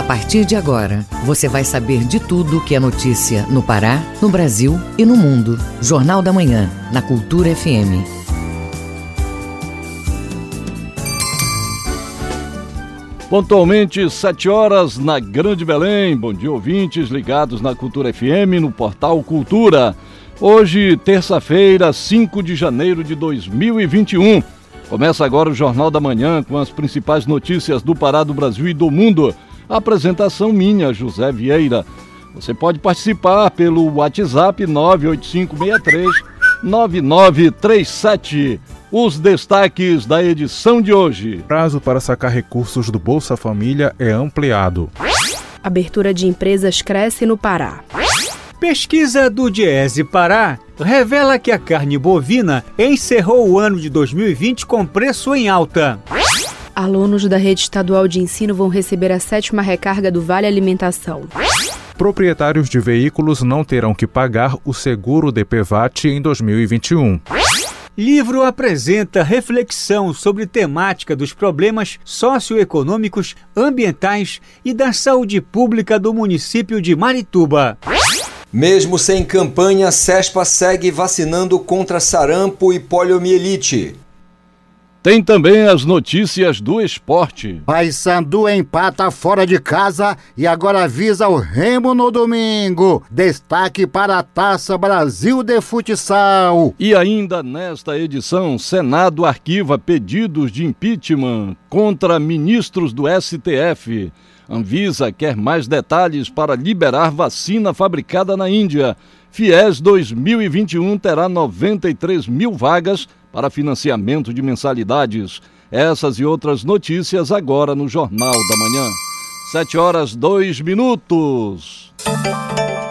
A partir de agora, você vai saber de tudo que é notícia no Pará, no Brasil e no mundo. Jornal da Manhã, na Cultura FM. Pontualmente, 7 horas na Grande Belém. Bom dia, ouvintes ligados na Cultura FM, no portal Cultura. Hoje, terça-feira, 5 de janeiro de 2021. Começa agora o Jornal da Manhã com as principais notícias do Pará, do Brasil e do mundo. Apresentação minha, José Vieira. Você pode participar pelo WhatsApp 98563 9937. Os destaques da edição de hoje. Prazo para sacar recursos do Bolsa Família é ampliado. Abertura de empresas cresce no Pará. Pesquisa do Diese Pará revela que a carne bovina encerrou o ano de 2020 com preço em alta. Alunos da rede estadual de ensino vão receber a sétima recarga do Vale Alimentação. Proprietários de veículos não terão que pagar o seguro DPVAT em 2021. Livro apresenta reflexão sobre temática dos problemas socioeconômicos, ambientais e da saúde pública do município de Marituba. Mesmo sem campanha, CESPA segue vacinando contra sarampo e poliomielite. Tem também as notícias do esporte. Paysandu empata fora de casa e agora visa o Remo no domingo. Destaque para a Taça Brasil de Futsal. E ainda nesta edição, Senado arquiva pedidos de impeachment contra ministros do STF. Anvisa quer mais detalhes para liberar vacina fabricada na Índia. FIES 2021 terá 93 mil vagas para financiamento de mensalidades. Essas e outras notícias agora no Jornal da Manhã. 7 horas 2 minutos.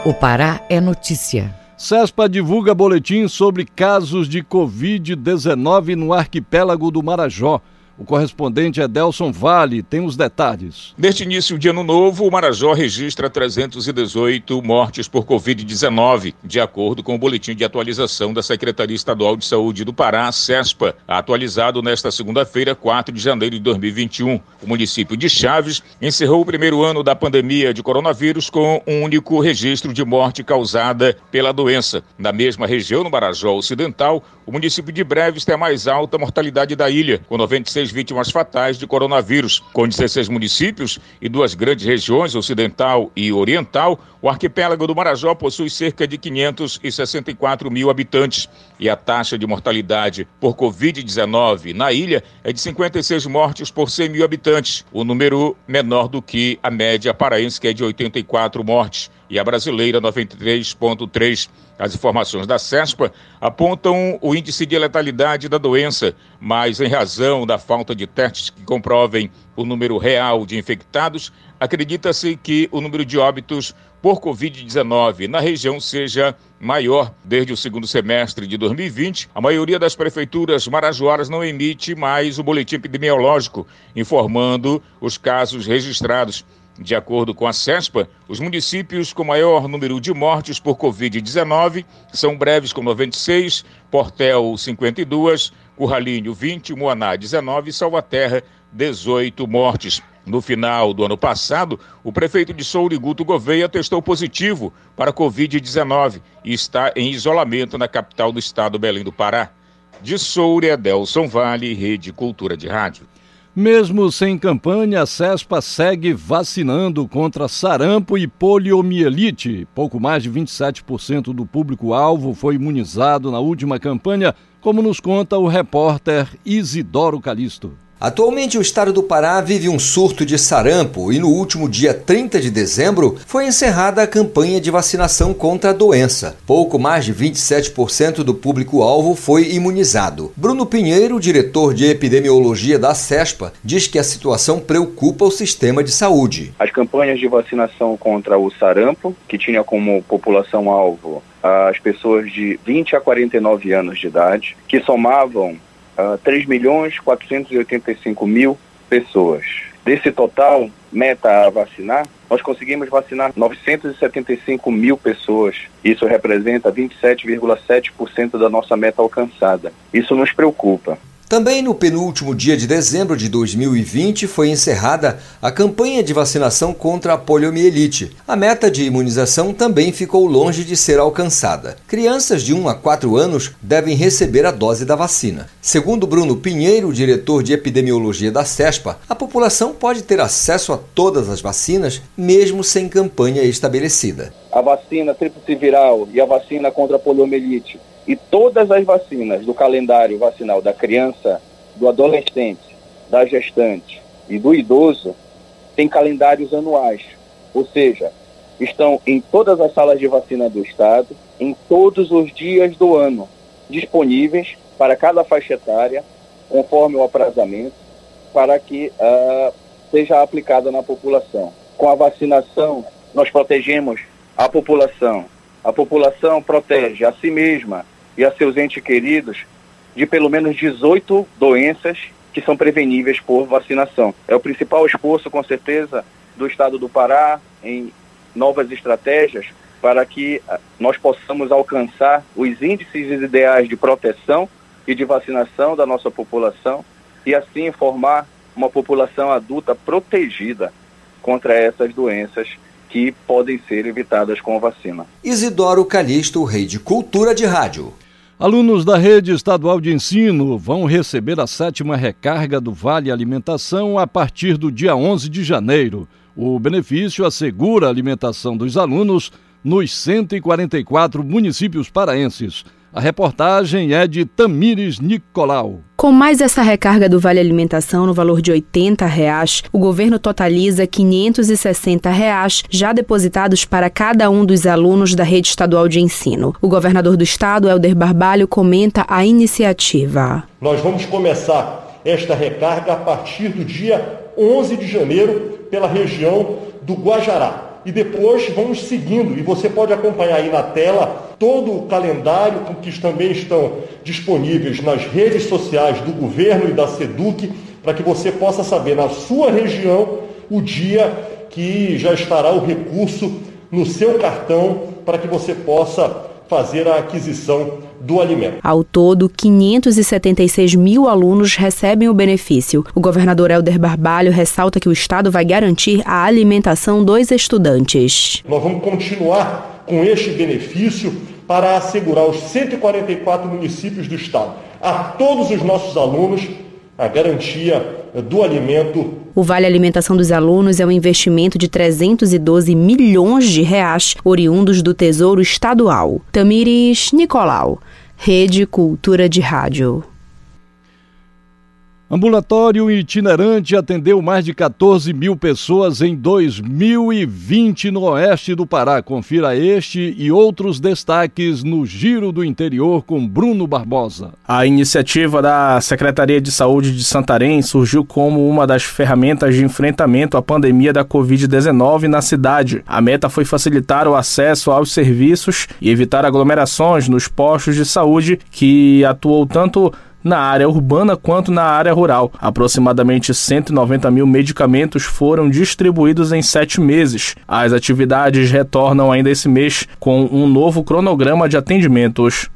O Pará é notícia. CESPA divulga boletim sobre casos de Covid-19 no arquipélago do Marajó. O correspondente é Delson Vale, tem os detalhes. Neste início de ano novo, o Marajó registra 318 mortes por Covid-19, de acordo com o boletim de atualização da Secretaria Estadual de Saúde do Pará, CESPA, atualizado nesta segunda-feira, 4 de janeiro de 2021. O município de Chaves encerrou o primeiro ano da pandemia de coronavírus com um único registro de morte causada pela doença. Na mesma região, no Marajó Ocidental, o município de Breves tem a mais alta mortalidade da ilha, com 96 vítimas fatais de coronavírus. Com 16 municípios e duas grandes regiões, ocidental e oriental, o arquipélago do Marajó possui cerca de 564 mil habitantes e a taxa de mortalidade por Covid-19 na ilha é de 56 mortes por 100 mil habitantes, o número menor do que a média paraense, que é de 84 mortes, e a brasileira 93,3. As informações da CESPA apontam o índice de letalidade da doença, mas em razão da falta de testes que comprovem o número real de infectados, acredita-se que o número de óbitos por Covid-19 na região seja maior. Desde o segundo semestre de 2020, a maioria das prefeituras marajoaras não emite mais o boletim epidemiológico, informando os casos registrados. De acordo com a CESPA, os municípios com maior número de mortes por Covid-19 são Breves com 96, Portel 52, Curralinho 20, Moaná 19 e Salvaterra 18 mortes. No final do ano passado, o prefeito de Souri, Guto Gouveia, testou positivo para Covid-19 e está em isolamento na capital do estado, Belém do Pará. De Souri, Adelson Vale, Rede Cultura de Rádio. Mesmo sem campanha, a CESPA segue vacinando contra sarampo e poliomielite. Pouco mais de 27% do público-alvo foi imunizado na última campanha, como nos conta o repórter Isidoro Calixto. Atualmente, o estado do Pará vive um surto de sarampo e no último dia 30 de dezembro foi encerrada a campanha de vacinação contra a doença. Pouco mais de 27% do público-alvo foi imunizado. Bruno Pinheiro, diretor de epidemiologia da CESPA, diz que a situação preocupa o sistema de saúde. As campanhas de vacinação contra o sarampo, que tinha como população-alvo as pessoas de 20 a 49 anos de idade, que somavam uh, 3 milhões 485 mil pessoas. Desse total, meta a vacinar, nós conseguimos vacinar 975 mil pessoas. Isso representa 27,7% da nossa meta alcançada. Isso nos preocupa. Também no penúltimo dia de dezembro de 2020 foi encerrada a campanha de vacinação contra a poliomielite. A meta de imunização também ficou longe de ser alcançada. Crianças de 1 a 4 anos devem receber a dose da vacina. Segundo Bruno Pinheiro, diretor de epidemiologia da CESPA, a população pode ter acesso a todas as vacinas mesmo sem campanha estabelecida. A vacina tríplice viral e a vacina contra a poliomielite e todas as vacinas do calendário vacinal da criança, do adolescente, da gestante e do idoso têm calendários anuais, ou seja, estão em todas as salas de vacina do estado, em todos os dias do ano, disponíveis para cada faixa etária, conforme o aprazamento, para que uh, seja aplicada na população. Com a vacinação, nós protegemos a população. A população protege a si mesma e a seus entes queridos de pelo menos 18 doenças que são preveníveis por vacinação. É o principal esforço, com certeza, do Estado do Pará em novas estratégias para que ah, nós possamos alcançar os índices ideais de proteção e de vacinação da nossa população e assim formar uma população adulta protegida contra essas doenças que podem ser evitadas com a vacina. Isidoro Calixto, rei de cultura de rádio. Alunos da rede estadual de ensino vão receber a sétima recarga do Vale Alimentação a partir do dia 11 de janeiro. O benefício assegura a alimentação dos alunos nos 144 municípios paraenses. A reportagem é de Tamires Nicolau. Com mais essa recarga do Vale Alimentação no valor de 80 reais, o governo totaliza 560 reais já depositados para cada um dos alunos da rede estadual de ensino. O governador do estado, Helder Barbalho, comenta a iniciativa. Nós vamos começar esta recarga a partir do dia 11 de janeiro pela região do Guajará e depois vamos seguindo. E você pode acompanhar aí na tela todo o calendário que também estão disponíveis nas redes sociais do governo e da SEDUC, para que você possa saber na sua região o dia que já estará o recurso no seu cartão para que você possa fazer a aquisição do alimento. Ao todo, 576 mil alunos recebem o benefício. O governador Helder Barbalho ressalta que o Estado vai garantir a alimentação dos estudantes. Nós vamos continuar com este benefício para assegurar os 144 municípios do Estado, a todos os nossos alunos, a garantia do alimento. O Vale Alimentação dos Alunos é um investimento de 312 milhões de reais oriundos do Tesouro Estadual. Tamires Nicolau, Rede Cultura de Rádio. Ambulatório itinerante atendeu mais de 14 mil pessoas em 2020 no oeste do Pará. Confira este e outros destaques no Giro do Interior com Bruno Barbosa. A iniciativa da Secretaria de Saúde de Santarém surgiu como uma das ferramentas de enfrentamento à pandemia da Covid-19 na cidade. A meta foi facilitar o acesso aos serviços e evitar aglomerações nos postos de saúde que atuou tanto na área urbana quanto na área rural. Aproximadamente 190 mil medicamentos foram distribuídos em sete meses. As atividades retornam ainda esse mês com um novo cronograma de atendimentos.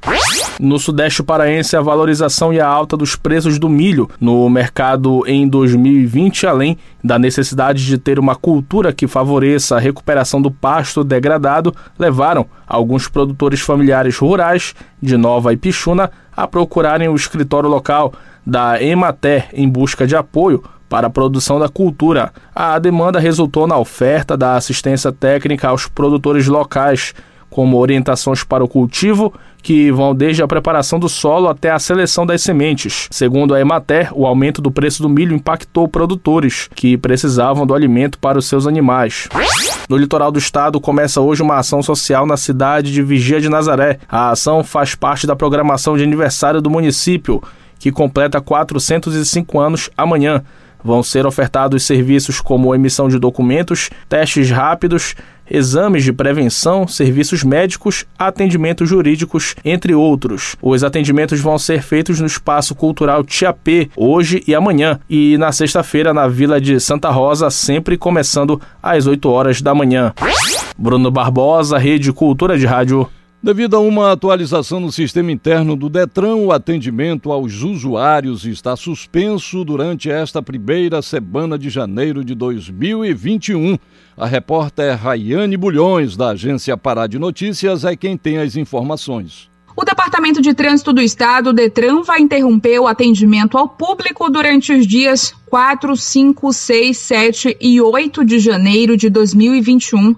No Sudeste Paraense, a valorização e a alta dos preços do milho no mercado em 2020, além da necessidade de ter uma cultura que favoreça a recuperação do pasto degradado, levaram alguns produtores familiares rurais de Nova Ipixuna a procurarem o escritório local da Emater em busca de apoio para a produção da cultura. A demanda resultou na oferta da assistência técnica aos produtores locais, como orientações para o cultivo, que vão desde a preparação do solo até a seleção das sementes. Segundo a Emater, o aumento do preço do milho impactou produtores que precisavam do alimento para os seus animais. No litoral do estado começa hoje uma ação social na cidade de Vigia de Nazaré. A ação faz parte da programação de aniversário do município, que completa 405 anos amanhã. Vão ser ofertados serviços como emissão de documentos, testes rápidos, exames de prevenção, serviços médicos, atendimentos jurídicos, entre outros. Os atendimentos vão ser feitos no Espaço Cultural Tiapê, hoje e amanhã, e na sexta-feira na Vila de Santa Rosa, sempre começando às 8 horas da manhã. Bruno Barbosa, Rede Cultura de Rádio. Devido a uma atualização no sistema interno do Detran, o atendimento aos usuários está suspenso durante esta primeira semana de janeiro de 2021. A repórter Rayane Bulhões, da agência Pará de Notícias, é quem tem as informações. O Departamento de Trânsito do Estado, Detran, vai interromper o atendimento ao público durante os dias 4, 5, 6, 7 e 8 de janeiro de 2021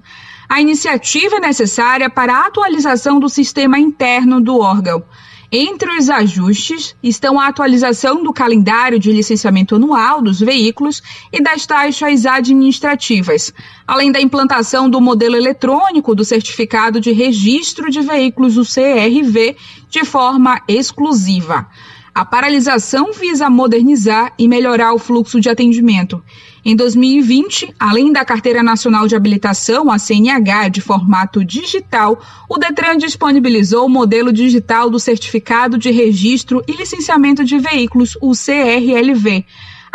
a iniciativa é necessária para a atualização do sistema interno do órgão. Entre os ajustes estão a atualização do calendário de licenciamento anual dos veículos e das taxas administrativas, além da implantação do modelo eletrônico do Certificado de Registro de Veículos, o CRV, de forma exclusiva. A paralisação visa modernizar e melhorar o fluxo de atendimento. Em 2020, além da Carteira Nacional de Habilitação, a CNH, de formato digital, o Detran disponibilizou o modelo digital do Certificado de Registro e Licenciamento de Veículos, o CRLV.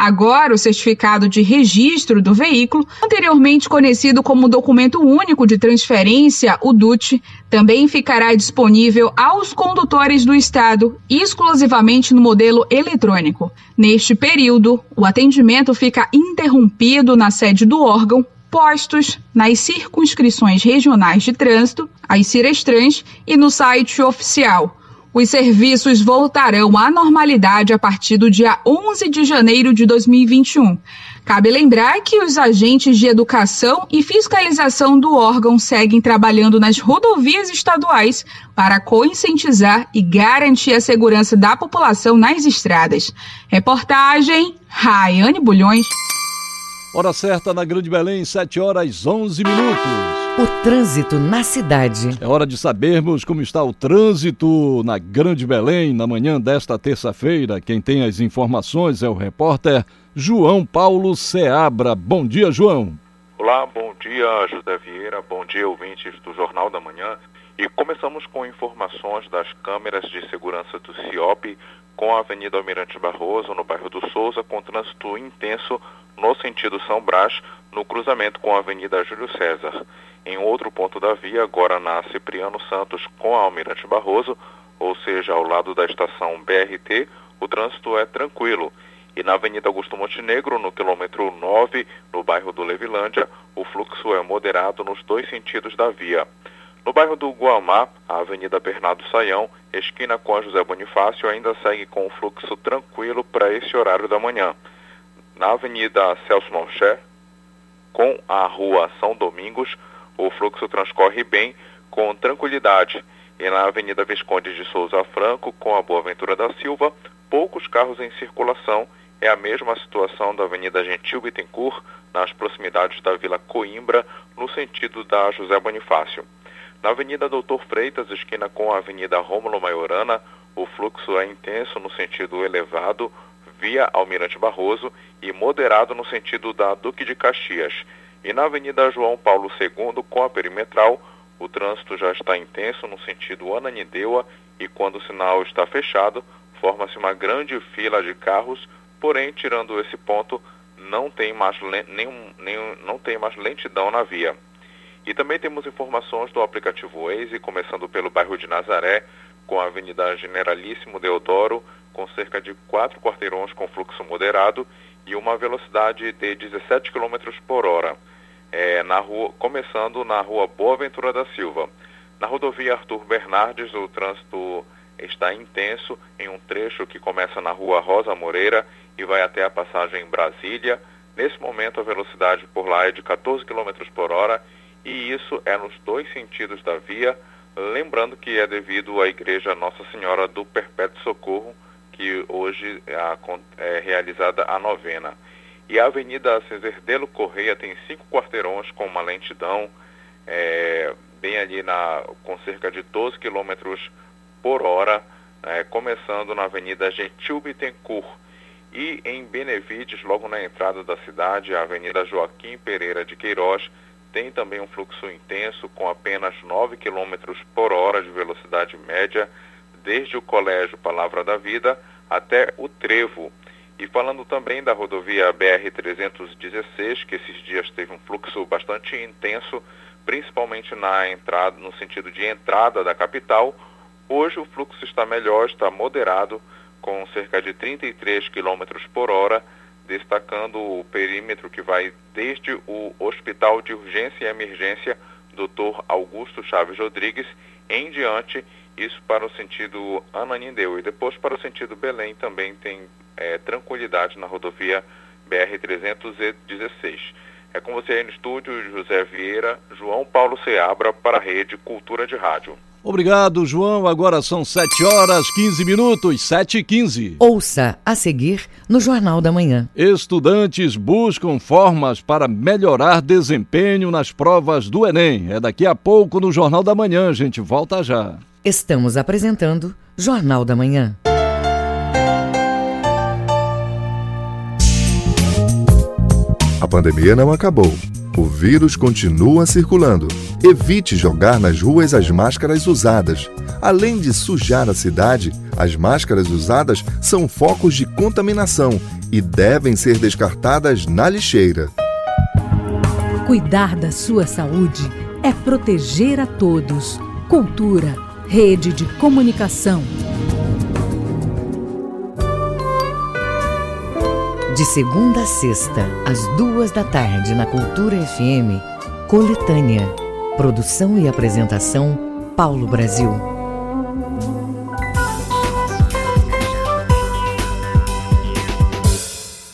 Agora, o certificado de registro do veículo, anteriormente conhecido como Documento Único de Transferência, o DUT, também ficará disponível aos condutores do Estado, exclusivamente no modelo eletrônico. Neste período, o atendimento fica interrompido na sede do órgão postos nas circunscrições regionais de trânsito, as Cirestrans, e no site oficial os serviços voltarão à normalidade a partir do dia 11 de janeiro de 2021. Cabe lembrar que os agentes de educação e fiscalização do órgão seguem trabalhando nas rodovias estaduais para conscientizar e garantir a segurança da população nas estradas. Reportagem Raiane Bulhões. Hora certa na Grande Belém, 7 horas 11 minutos. O trânsito na cidade. É hora de sabermos como está o trânsito na Grande Belém na manhã desta terça-feira. Quem tem as informações é o repórter João Paulo Seabra. Bom dia, João. Olá, bom dia, José Vieira. Bom dia, ouvintes do Jornal da Manhã. E começamos com informações das câmeras de segurança do CIOP com a Avenida Almirante Barroso, no bairro do Souza, com trânsito intenso no sentido São Brás, no cruzamento com a Avenida Júlio César. Em outro ponto da via, agora na Cipriano Santos com a Almirante Barroso, ou seja, ao lado da estação BRT, o trânsito é tranquilo. E na Avenida Augusto Montenegro, no quilômetro 9, no bairro do Levilândia, o fluxo é moderado nos dois sentidos da via. No bairro do Guamá, a Avenida Bernardo Saião, esquina com a José Bonifácio, ainda segue com o fluxo tranquilo para esse horário da manhã. Na Avenida Celso Malcher, com a Rua São Domingos, o fluxo transcorre bem, com tranquilidade. E na Avenida Visconde de Souza Franco, com a Boaventura da Silva, poucos carros em circulação. É a mesma situação da Avenida Gentil Bittencourt, nas proximidades da Vila Coimbra, no sentido da José Bonifácio. Na Avenida Doutor Freitas, esquina com a Avenida Rômulo Maiorana, o fluxo é intenso no sentido elevado, via Almirante Barroso, e moderado no sentido da Duque de Caxias. E na Avenida João Paulo II, com a perimetral, o trânsito já está intenso no sentido Ananindeua e quando o sinal está fechado, forma-se uma grande fila de carros, porém, tirando esse ponto, não tem mais, nenhum, não tem mais lentidão na via. E também temos informações do aplicativo Waze, começando pelo bairro de Nazaré, com a Avenida Generalíssimo Deodoro, com cerca de quatro quarteirões com fluxo moderado e uma velocidade de 17 km por hora é, na rua, começando na rua Boa Ventura da Silva. Na rodovia Arthur Bernardes, o trânsito está intenso em um trecho que começa na rua Rosa Moreira e vai até a passagem Brasília. Nesse momento, a velocidade por lá é de 14 km por hora e isso é nos dois sentidos da via. Lembrando que é devido à Igreja Nossa Senhora do Perpétuo Socorro, que hoje é, é realizada a novena. E a Avenida Ceserdelo Correia tem cinco quarteirões com uma lentidão é, bem ali na, com cerca de 12 km por hora, é, começando na Avenida Gentil Bittencourt. E em Benevides, logo na entrada da cidade, a Avenida Joaquim Pereira de Queiroz tem também um fluxo intenso com apenas 9 km por hora de velocidade média, desde o Colégio Palavra da Vida até o Trevo. E falando também da rodovia BR-316, que esses dias teve um fluxo bastante intenso, principalmente na entrada, no sentido de entrada da capital, hoje o fluxo está melhor, está moderado, com cerca de 33 km por hora, destacando o perímetro que vai desde o Hospital de Urgência e Emergência Dr. Augusto Chaves Rodrigues em diante, isso para o sentido Ananindeu. E depois para o sentido Belém também tem é, tranquilidade na rodovia BR-316. É com você aí no estúdio, José Vieira, João Paulo Seabra, para a Rede Cultura de Rádio. Obrigado, João. Agora são 7 horas 15 minutos, 7 e 15. Ouça a seguir no Jornal da Manhã. Estudantes buscam formas para melhorar desempenho nas provas do Enem. É daqui a pouco no Jornal da Manhã. A gente volta já. Estamos apresentando Jornal da Manhã. A pandemia não acabou. O vírus continua circulando. Evite jogar nas ruas as máscaras usadas. Além de sujar a cidade, as máscaras usadas são focos de contaminação e devem ser descartadas na lixeira. Cuidar da sua saúde é proteger a todos. Cultura, rede de comunicação. De segunda a sexta, às duas da tarde, na Cultura FM, Coletânea. Produção e apresentação, Paulo Brasil.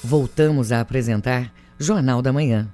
Voltamos a apresentar Jornal da Manhã.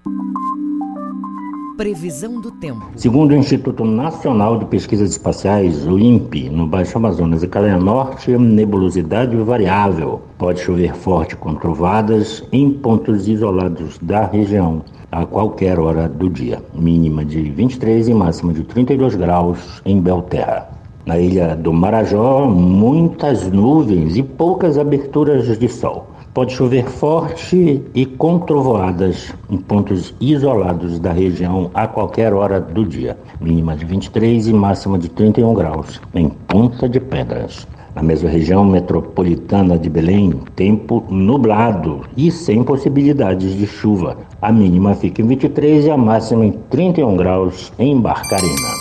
Previsão do tempo. Segundo o Instituto Nacional de Pesquisas Espaciais, o INPE, no Baixo Amazonas e Calha Norte, nebulosidade variável. Pode chover forte com trovadas em pontos isolados da região a qualquer hora do dia. Mínima de 23 e máxima de 32 graus em Belterra. Na ilha do Marajó, muitas nuvens e poucas aberturas de sol. Pode chover forte e com trovoadas em pontos isolados da região a qualquer hora do dia. Mínima de 23 e máxima de 31 graus em Ponta de Pedras. Na mesma região metropolitana de Belém, tempo nublado e sem possibilidades de chuva. A mínima fica em 23 e a máxima em 31 graus em Barcarena.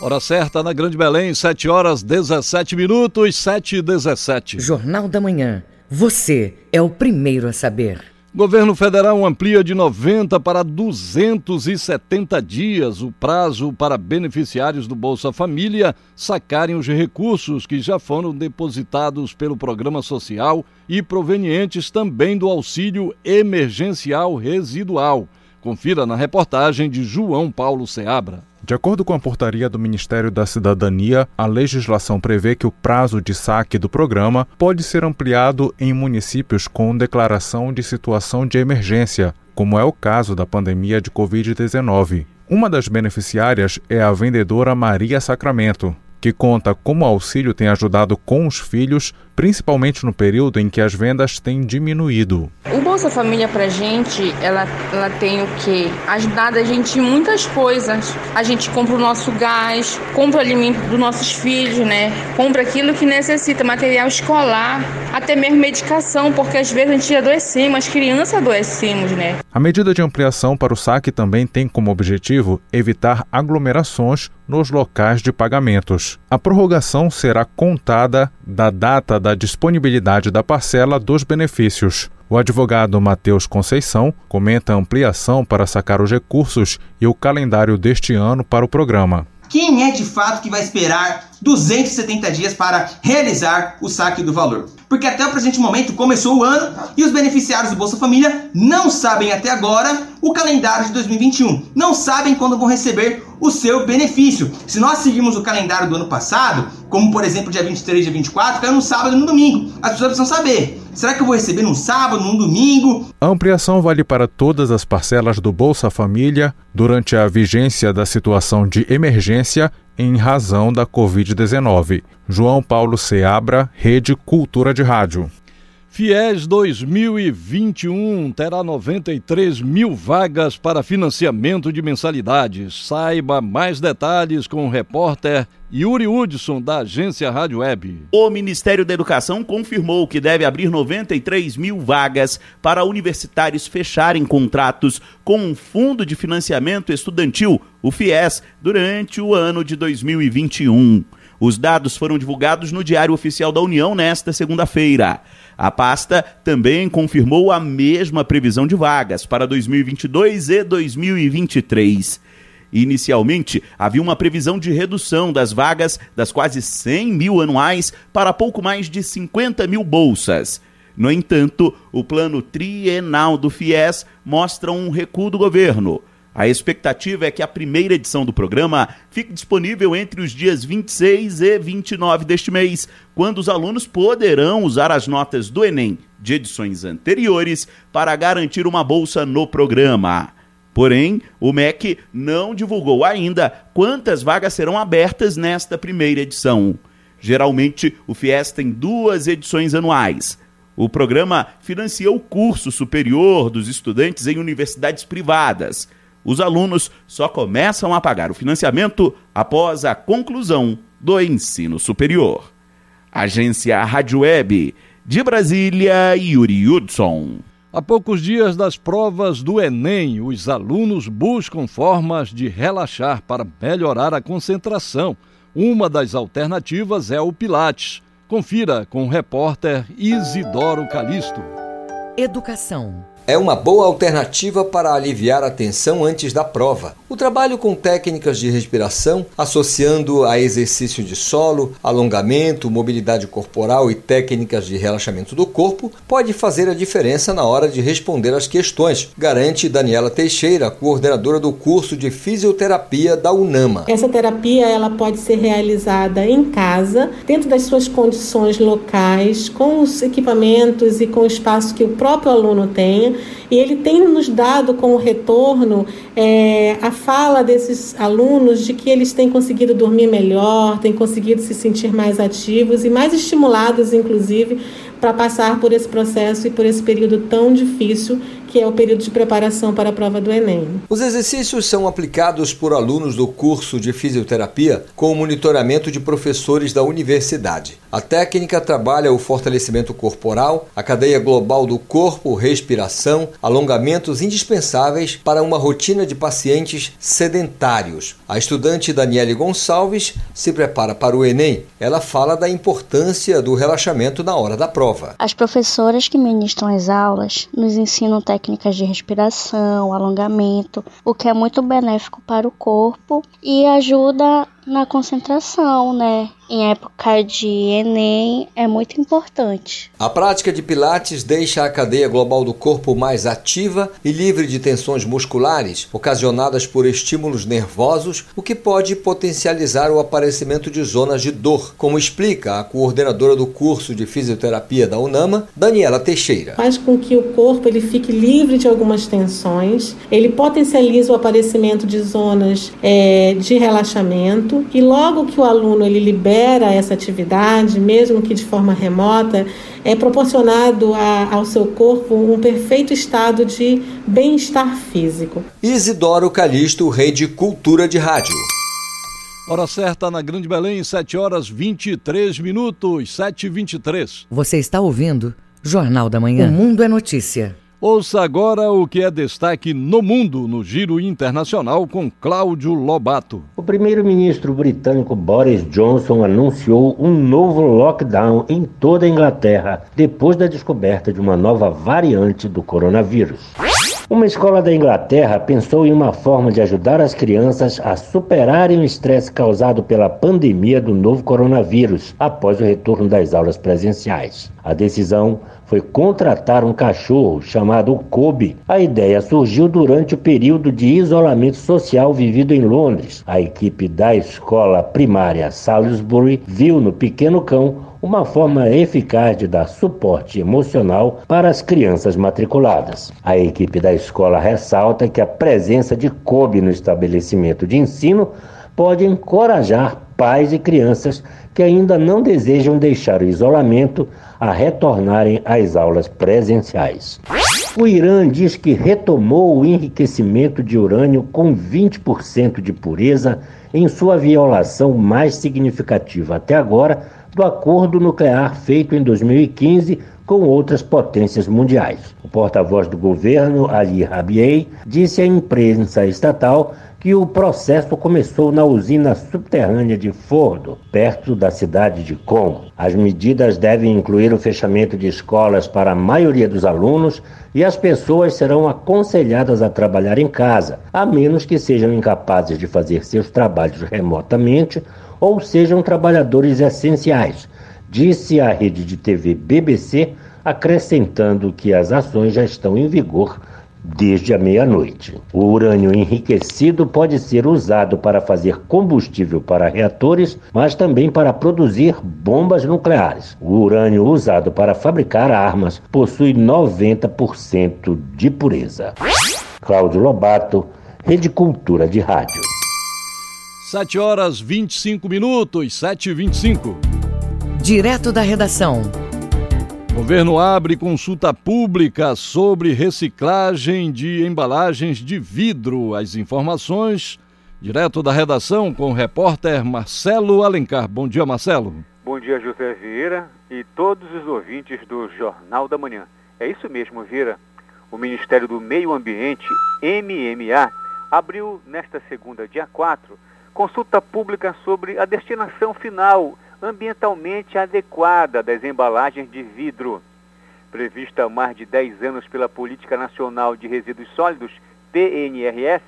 Hora certa na Grande Belém, 7 horas 17 minutos, 7 e 17. Jornal da Manhã. Você é o primeiro a saber. Governo federal amplia de 90 para 270 dias o prazo para beneficiários do Bolsa Família sacarem os recursos que já foram depositados pelo programa social e provenientes também do auxílio emergencial residual. Confira na reportagem de João Paulo Seabra. De acordo com a portaria do Ministério da Cidadania, a legislação prevê que o prazo de saque do programa pode ser ampliado em municípios com declaração de situação de emergência, como é o caso da pandemia de Covid-19. Uma das beneficiárias é a vendedora Maria Sacramento, que conta como o auxílio tem ajudado com os filhos, principalmente no período em que as vendas têm diminuído. O Bolsa Família pra gente, ela, ela tem o quê? Ajudado a gente em muitas coisas. A gente compra o nosso gás, compra o alimento dos nossos filhos, né? Compra aquilo que necessita, material escolar, até mesmo medicação, porque às vezes a gente adoecemos, as crianças adoecemos, né? A medida de ampliação para o saque também tem como objetivo evitar aglomerações nos locais de pagamentos. A prorrogação será contada da data da disponibilidade da parcela dos benefícios. O advogado Matheus Conceição comenta a ampliação para sacar os recursos e o calendário deste ano para o programa. Quem é de fato que vai esperar 270 dias para realizar o saque do valor? Porque até o presente momento começou o ano e os beneficiários do Bolsa Família não sabem até agora o calendário de 2021. Não sabem quando vão receber o seu benefício. Se nós seguirmos o calendário do ano passado, como por exemplo dia 23, dia 24, caiu no sábado e no domingo. As pessoas precisam saber. Será que eu vou receber num sábado, num domingo? A ampliação vale para todas as parcelas do Bolsa Família durante a vigência da situação de emergência em razão da Covid-19. João Paulo Seabra, Rede Cultura de Rádio. FIES 2021 terá 93 mil vagas para financiamento de mensalidades. Saiba mais detalhes com o repórter Yuri Hudson, da agência Rádio Web. O Ministério da Educação confirmou que deve abrir 93 mil vagas para universitários fecharem contratos com um fundo de financiamento estudantil, o FIES, durante o ano de 2021. Os dados foram divulgados no Diário Oficial da União nesta segunda-feira. A pasta também confirmou a mesma previsão de vagas para 2022 e 2023. Inicialmente, havia uma previsão de redução das vagas das quase 100 mil anuais para pouco mais de 50 mil bolsas. No entanto, o plano trienal do FIES mostra um recuo do governo. A expectativa é que a primeira edição do programa fique disponível entre os dias 26 e 29 deste mês, quando os alunos poderão usar as notas do Enem de edições anteriores para garantir uma bolsa no programa. Porém, o MEC não divulgou ainda quantas vagas serão abertas nesta primeira edição. Geralmente, o FIES tem duas edições anuais. O programa financia o curso superior dos estudantes em universidades privadas. Os alunos só começam a pagar o financiamento após a conclusão do ensino superior. Agência Rádio Web, de Brasília, Yuri Hudson. Há poucos dias das provas do Enem, os alunos buscam formas de relaxar para melhorar a concentração. Uma das alternativas é o Pilates. Confira com o repórter Isidoro Calixto. Educação é uma boa alternativa para aliviar a tensão antes da prova. O trabalho com técnicas de respiração, associando a exercício de solo, alongamento, mobilidade corporal e técnicas de relaxamento do corpo, pode fazer a diferença na hora de responder às questões, garante Daniela Teixeira, coordenadora do curso de fisioterapia da UNAMA. Essa terapia ela pode ser realizada em casa, dentro das suas condições locais, com os equipamentos e com o espaço que o próprio aluno tenha e ele tem nos dado como retorno é, a fala desses alunos de que eles têm conseguido dormir melhor, têm conseguido se sentir mais ativos e mais estimulados, inclusive, para passar por esse processo e por esse período tão difícil que é o período de preparação para a prova do Enem. Os exercícios são aplicados por alunos do curso de fisioterapia com o monitoramento de professores da universidade. A técnica trabalha o fortalecimento corporal, a cadeia global do corpo, respiração, alongamentos indispensáveis para uma rotina de pacientes sedentários. A estudante Daniele Gonçalves se prepara para o Enem. Ela fala da importância do relaxamento na hora da prova. As professoras que ministram as aulas nos ensinam técnicas técnicas de respiração, alongamento, o que é muito benéfico para o corpo e ajuda na concentração, né? Em época de Enem é muito importante. A prática de Pilates deixa a cadeia global do corpo mais ativa e livre de tensões musculares ocasionadas por estímulos nervosos, o que pode potencializar o aparecimento de zonas de dor, como explica a coordenadora do curso de fisioterapia da UNAMA, Daniela Teixeira. Faz com que o corpo ele fique livre de algumas tensões, ele potencializa o aparecimento de zonas é, de relaxamento e logo que o aluno ele libera essa atividade, mesmo que de forma remota, é proporcionado a, ao seu corpo um perfeito estado de bem-estar físico. Isidoro Calixto, Rede Cultura de Rádio. Hora certa na Grande Belém, 7 horas 23 minutos, 7 e 23. Você está ouvindo Jornal da Manhã. O Mundo é Notícia. Ouça agora o que é destaque no mundo no Giro Internacional com Cláudio Lobato. O primeiro-ministro britânico Boris Johnson anunciou um novo lockdown em toda a Inglaterra depois da descoberta de uma nova variante do coronavírus. Uma escola da Inglaterra pensou em uma forma de ajudar as crianças a superarem o estresse causado pela pandemia do novo coronavírus após o retorno das aulas presenciais. A decisão foi contratar um cachorro chamado Kobe. A ideia surgiu durante o período de isolamento social vivido em Londres. A equipe da escola primária Salisbury viu no pequeno cão uma forma eficaz de dar suporte emocional para as crianças matriculadas. A equipe da escola ressalta que a presença de Kobe no estabelecimento de ensino pode encorajar pais e crianças que ainda não desejam deixar o isolamento a retornarem às aulas presenciais. O Irã diz que retomou o enriquecimento de urânio com 20% de pureza em sua violação mais significativa até agora do acordo nuclear feito em 2015 com outras potências mundiais. O porta-voz do governo, Ali Rabiei, disse à imprensa estatal que o processo começou na usina subterrânea de Fordo, perto da cidade de Com. As medidas devem incluir o fechamento de escolas para a maioria dos alunos e as pessoas serão aconselhadas a trabalhar em casa, a menos que sejam incapazes de fazer seus trabalhos remotamente ou sejam trabalhadores essenciais, disse a rede de TV BBC, acrescentando que as ações já estão em vigor desde a meia-noite. O urânio enriquecido pode ser usado para fazer combustível para reatores, mas também para produzir bombas nucleares. O urânio usado para fabricar armas possui 90% de pureza. Cláudio Lobato, Rede Cultura de Rádio. 7 horas 25 minutos, 7 e 25. Direto da redação. Governo abre consulta pública sobre reciclagem de embalagens de vidro. As informações direto da redação com o repórter Marcelo Alencar. Bom dia, Marcelo. Bom dia, José Vieira e todos os ouvintes do Jornal da Manhã. É isso mesmo, Vieira. O Ministério do Meio Ambiente, MMA, abriu nesta segunda, dia 4, consulta pública sobre a destinação final ambientalmente adequada das embalagens de vidro. Prevista há mais de 10 anos pela Política Nacional de Resíduos Sólidos, PNRS,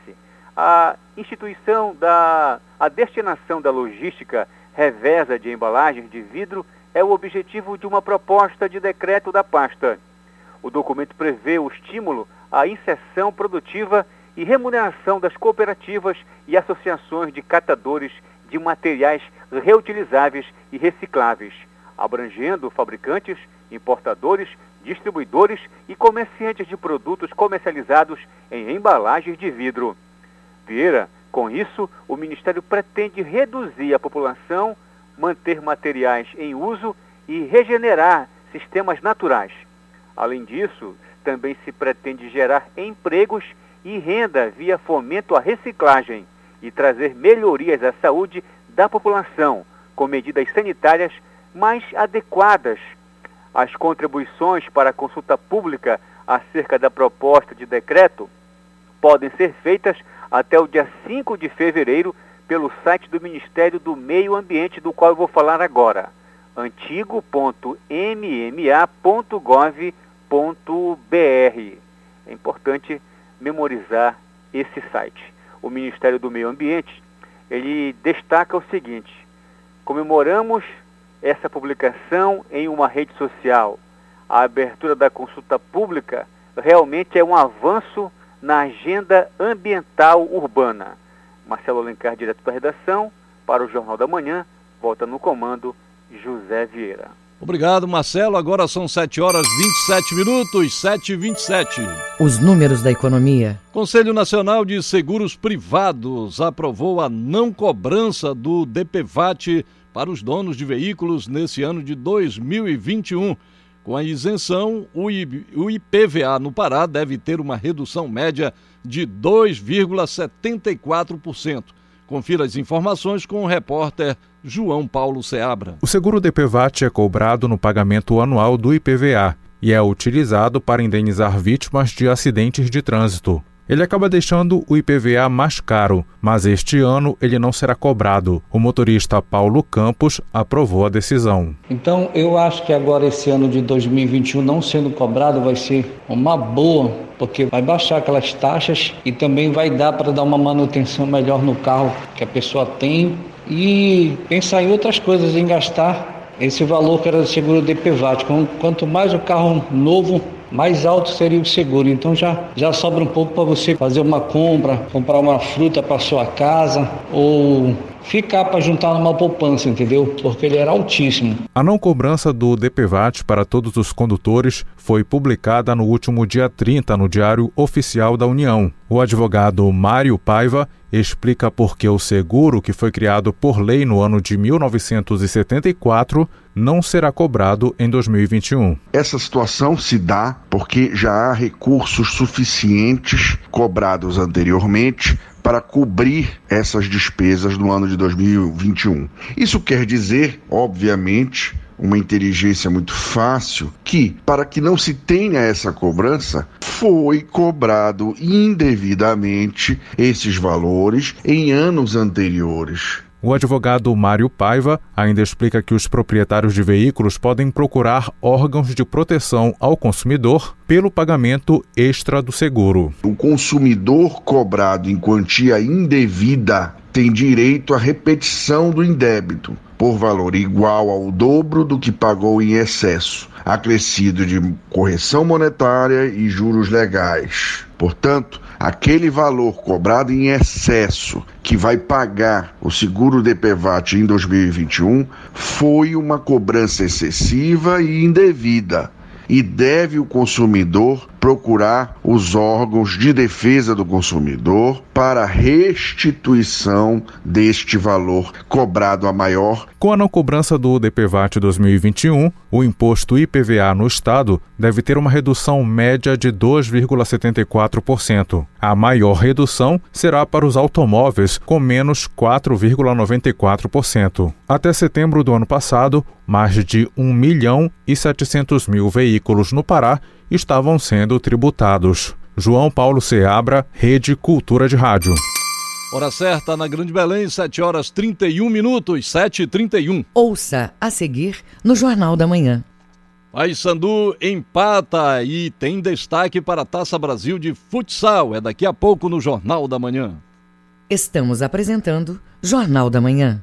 a instituição da a destinação da logística reveza de embalagens de vidro é o objetivo de uma proposta de decreto da pasta. O documento prevê o estímulo à inserção produtiva e remuneração das cooperativas e associações de catadores de materiais reutilizáveis e recicláveis, abrangendo fabricantes, importadores, distribuidores e comerciantes de produtos comercializados em embalagens de vidro. Vieira, com isso, o Ministério pretende reduzir a população, manter materiais em uso e regenerar sistemas naturais. Além disso, também se pretende gerar empregos e renda via fomento à reciclagem e trazer melhorias à saúde da população, com medidas sanitárias mais adequadas. As contribuições para a consulta pública acerca da proposta de decreto podem ser feitas até o dia 5 de fevereiro pelo site do Ministério do Meio Ambiente, do qual eu vou falar agora, antigo.mma.gov.br. É importante memorizar esse site. O Ministério do Meio Ambiente, ele destaca o seguinte: comemoramos essa publicação em uma rede social. A abertura da consulta pública realmente é um avanço na agenda ambiental urbana. Marcelo Alencar, direto da redação, para o Jornal da Manhã, volta no comando José Vieira. Obrigado, Marcelo. Agora são 7 horas 27 minutos, 7 e 27. Os números da economia. Conselho Nacional de Seguros Privados aprovou a não cobrança do DPVAT para os donos de veículos nesse ano de 2021. Com a isenção, o IPVA no Pará deve ter uma redução média de 2,74%. Confira as informações com o repórter João Paulo Seabra. O seguro DPVAT é cobrado no pagamento anual do IPVA e é utilizado para indenizar vítimas de acidentes de trânsito. Ele acaba deixando o IPVA mais caro, mas este ano ele não será cobrado. O motorista Paulo Campos aprovou a decisão. Então, eu acho que agora esse ano de 2021 não sendo cobrado vai ser uma boa, porque vai baixar aquelas taxas e também vai dar para dar uma manutenção melhor no carro que a pessoa tem e pensar em outras coisas, em gastar esse valor que era do seguro DPVAT. Quanto mais o carro novo, mais alto seria o seguro. Então já, já sobra um pouco para você fazer uma compra, comprar uma fruta para sua casa ou ficar para juntar numa poupança, entendeu? Porque ele era altíssimo. A não cobrança do DPVAT para todos os condutores foi publicada no último dia 30 no Diário Oficial da União. O advogado Mário Paiva explica por que o seguro, que foi criado por lei no ano de 1974, não será cobrado em 2021. Essa situação se dá porque já há recursos suficientes cobrados anteriormente para cobrir essas despesas no ano de 2021. Isso quer dizer, obviamente, uma inteligência muito fácil que, para que não se tenha essa cobrança, foi cobrado indevidamente esses valores em anos anteriores. O advogado Mário Paiva ainda explica que os proprietários de veículos podem procurar órgãos de proteção ao consumidor pelo pagamento extra do seguro. O consumidor cobrado em quantia indevida tem direito à repetição do indébito por valor igual ao dobro do que pagou em excesso, acrescido de correção monetária e juros legais. Portanto, aquele valor cobrado em excesso que vai pagar o seguro DPVAT em 2021 foi uma cobrança excessiva e indevida e deve o consumidor procurar os órgãos de defesa do consumidor para restituição deste valor cobrado a maior. Com a não cobrança do DPVAT 2021, o imposto IPVA no estado deve ter uma redução média de 2,74%. A maior redução será para os automóveis, com menos 4,94%. Até setembro do ano passado, mais de 1 milhão e 700 mil veículos no Pará estavam sendo tributados. João Paulo Seabra, Rede Cultura de Rádio. Hora certa na Grande Belém, 7 horas 31 minutos, 7 e 31. Ouça a seguir no Jornal da Manhã. Paysandu empata e tem destaque para a Taça Brasil de futsal. É daqui a pouco no Jornal da Manhã. Estamos apresentando Jornal da Manhã.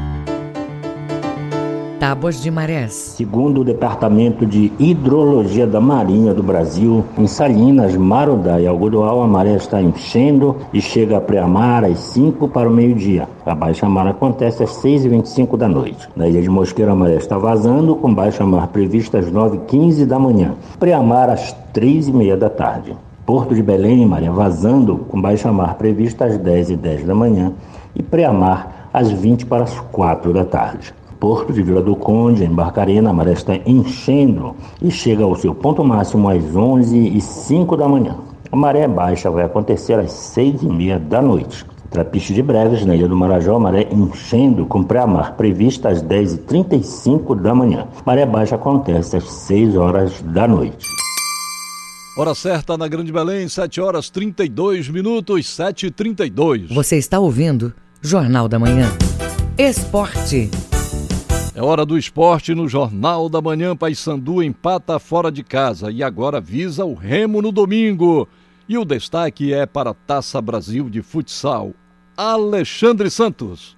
Tábuas de marés. Segundo o Departamento de Hidrologia da Marinha do Brasil, em Salinas, Marudá e Algodoal, a maré está enchendo e chega a pré-mar às 5 para o meio-dia. A baixa mar acontece às 6h25 da noite. Na ilha de Mosqueira, a maré está vazando, com baixa mar prevista às 9h15 da manhã. Pré-mar às 3h30 da tarde. Porto de Belém, maré vazando, com baixa mar prevista às 10h10 da manhã. E pré-mar às 20 para as 4 da tarde. Porto de Vila do Conde, em Barcarena, a maré está enchendo e chega ao seu ponto máximo às 11 e 05 da manhã. A maré baixa vai acontecer às 6 e meia da noite. Trapiche de Breves, na Ilha do Marajó, maré enchendo com pré-mar prevista às 10h35 da manhã. Maré baixa acontece às 6 horas da noite. Hora certa na Grande Belém, 7 horas 32 minutos, 7 e 32 Você está ouvindo Jornal da Manhã. Esporte. É hora do esporte no Jornal da Manhã. Paysandu empata fora de casa e agora visa o Remo no domingo. E o destaque é para a Taça Brasil de Futsal. Alexandre Santos.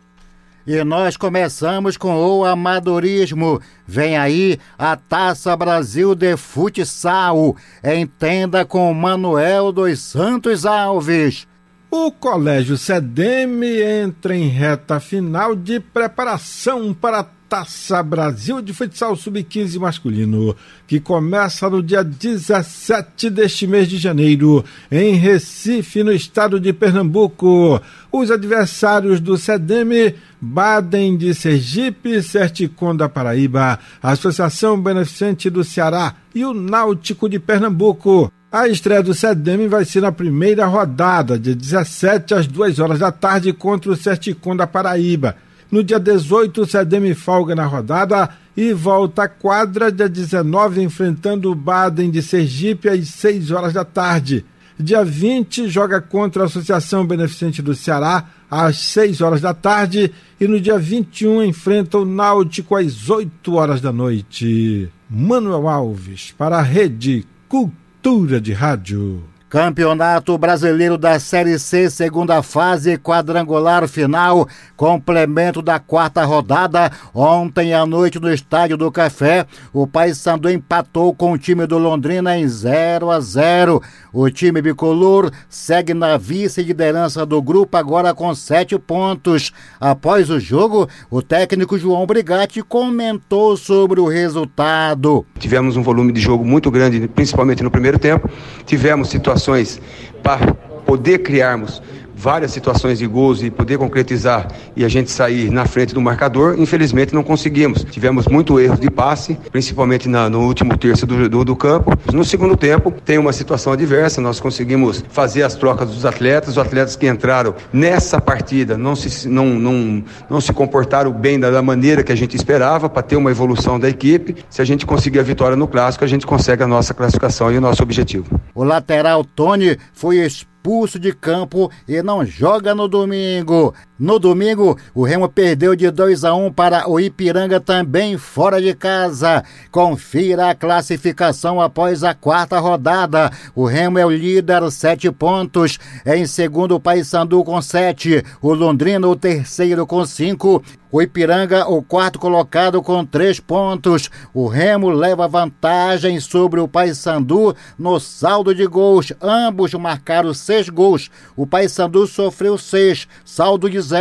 E nós começamos com o amadorismo. Vem aí a Taça Brasil de Futsal. Entenda com Manuel dos Santos Alves. O Colégio Sedeme entra em reta final de preparação para a Taça Brasil de Futsal Sub-15 masculino, que começa no dia 17 deste mês de janeiro, em Recife, no estado de Pernambuco. Os adversários do Sedeme, Baden de Sergipe, Certicon da Paraíba, Associação Beneficente do Ceará e o Náutico de Pernambuco. A estreia do Sedeme vai ser na primeira rodada, de 17 às 2 horas da tarde, contra o Certicon da Paraíba. No dia 18, o Sedeme folga na rodada e volta à quadra, dia 19, enfrentando o Baden de Sergipe às 6 horas da tarde. Dia 20, joga contra a Associação Beneficente do Ceará às 6 horas da tarde. E no dia 21, enfrenta o Náutico às 8 horas da noite. Manuel Alves, para a Rede Cultura de Rádio. Campeonato Brasileiro da Série C, segunda fase, quadrangular final, complemento da quarta rodada. Ontem à noite no Estádio do Café, o Paysandu empatou com o time do Londrina em 0 a 0. O time bicolor segue na vice-liderança do grupo agora com sete pontos. Após o jogo, o técnico João Brigatti comentou sobre o resultado. Tivemos um volume de jogo muito grande, principalmente no primeiro tempo. Tivemos situações situações para poder criarmos várias situações de gols e poder concretizar e a gente sair na frente do marcador, infelizmente não conseguimos. Tivemos muito erro de passe, principalmente na, no último terço do, do, do, campo. No segundo tempo, tem uma situação adversa, nós conseguimos fazer as trocas dos atletas, os atletas que entraram nessa partida não se, não, não, não se comportaram bem da, da maneira que a gente esperava para ter uma evolução da equipe. Se a gente conseguir a vitória no clássico, a gente consegue a nossa classificação e o nosso objetivo. O lateral Tony foi expulso expulso de campo e não joga no domingo. No domingo, o Remo perdeu de 2 a 1 para o Ipiranga também fora de casa. Confira a classificação após a quarta rodada. O Remo é o líder, sete pontos. Em segundo, o Paysandu com sete. O Londrina, o terceiro com cinco. O Ipiranga, o quarto colocado com três pontos. O Remo leva vantagem sobre o Paysandu no saldo de gols. Ambos marcaram seis gols. O Paysandu sofreu seis, saldo de.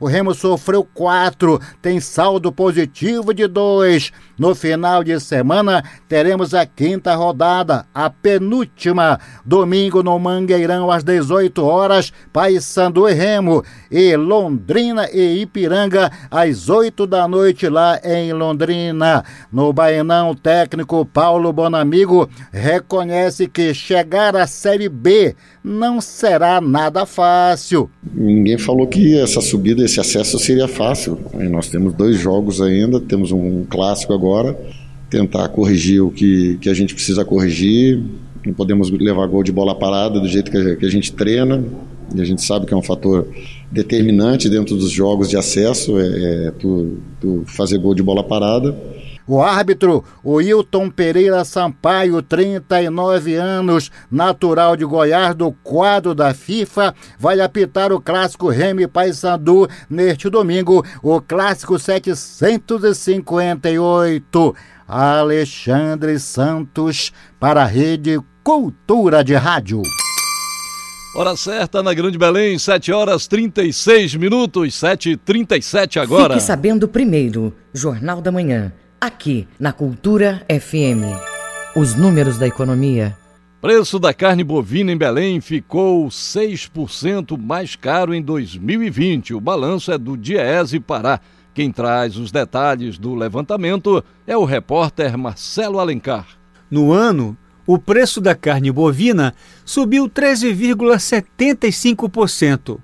O Remo sofreu quatro, tem saldo positivo de dois. No final de semana, teremos a quinta rodada, a penúltima. Domingo no Mangueirão, às 18 horas, Paysandu e Remo. E Londrina e Ipiranga às 8 da noite lá em Londrina. No Baenão, o técnico Paulo Bonamigo reconhece que chegar à Série B não será nada fácil. Ninguém falou que essa subida, esse acesso seria fácil. Nós temos dois jogos ainda, temos um clássico agora, tentar corrigir o que, que a gente precisa corrigir. Não podemos levar gol de bola parada do jeito que a, que a gente treina, e a gente sabe que é um fator determinante dentro dos jogos de acesso, é, é tu, tu fazer gol de bola parada. O árbitro, o Hilton Pereira Sampaio, 39 anos, natural de Goiás, do quadro da FIFA, vai apitar o clássico Remy Paysandu neste domingo, o clássico 758. Alexandre Santos, para a Rede Cultura de Rádio. Hora certa na Grande Belém, 7 horas 36 minutos, 7h37 agora. Fique sabendo primeiro, Jornal da Manhã, aqui na Cultura FM. Os números da economia. Preço da carne bovina em Belém ficou 6% mais caro em 2020. O balanço é do Diese Pará. Quem traz os detalhes do levantamento é o repórter Marcelo Alencar. No ano, o preço da carne bovina subiu 13,75%.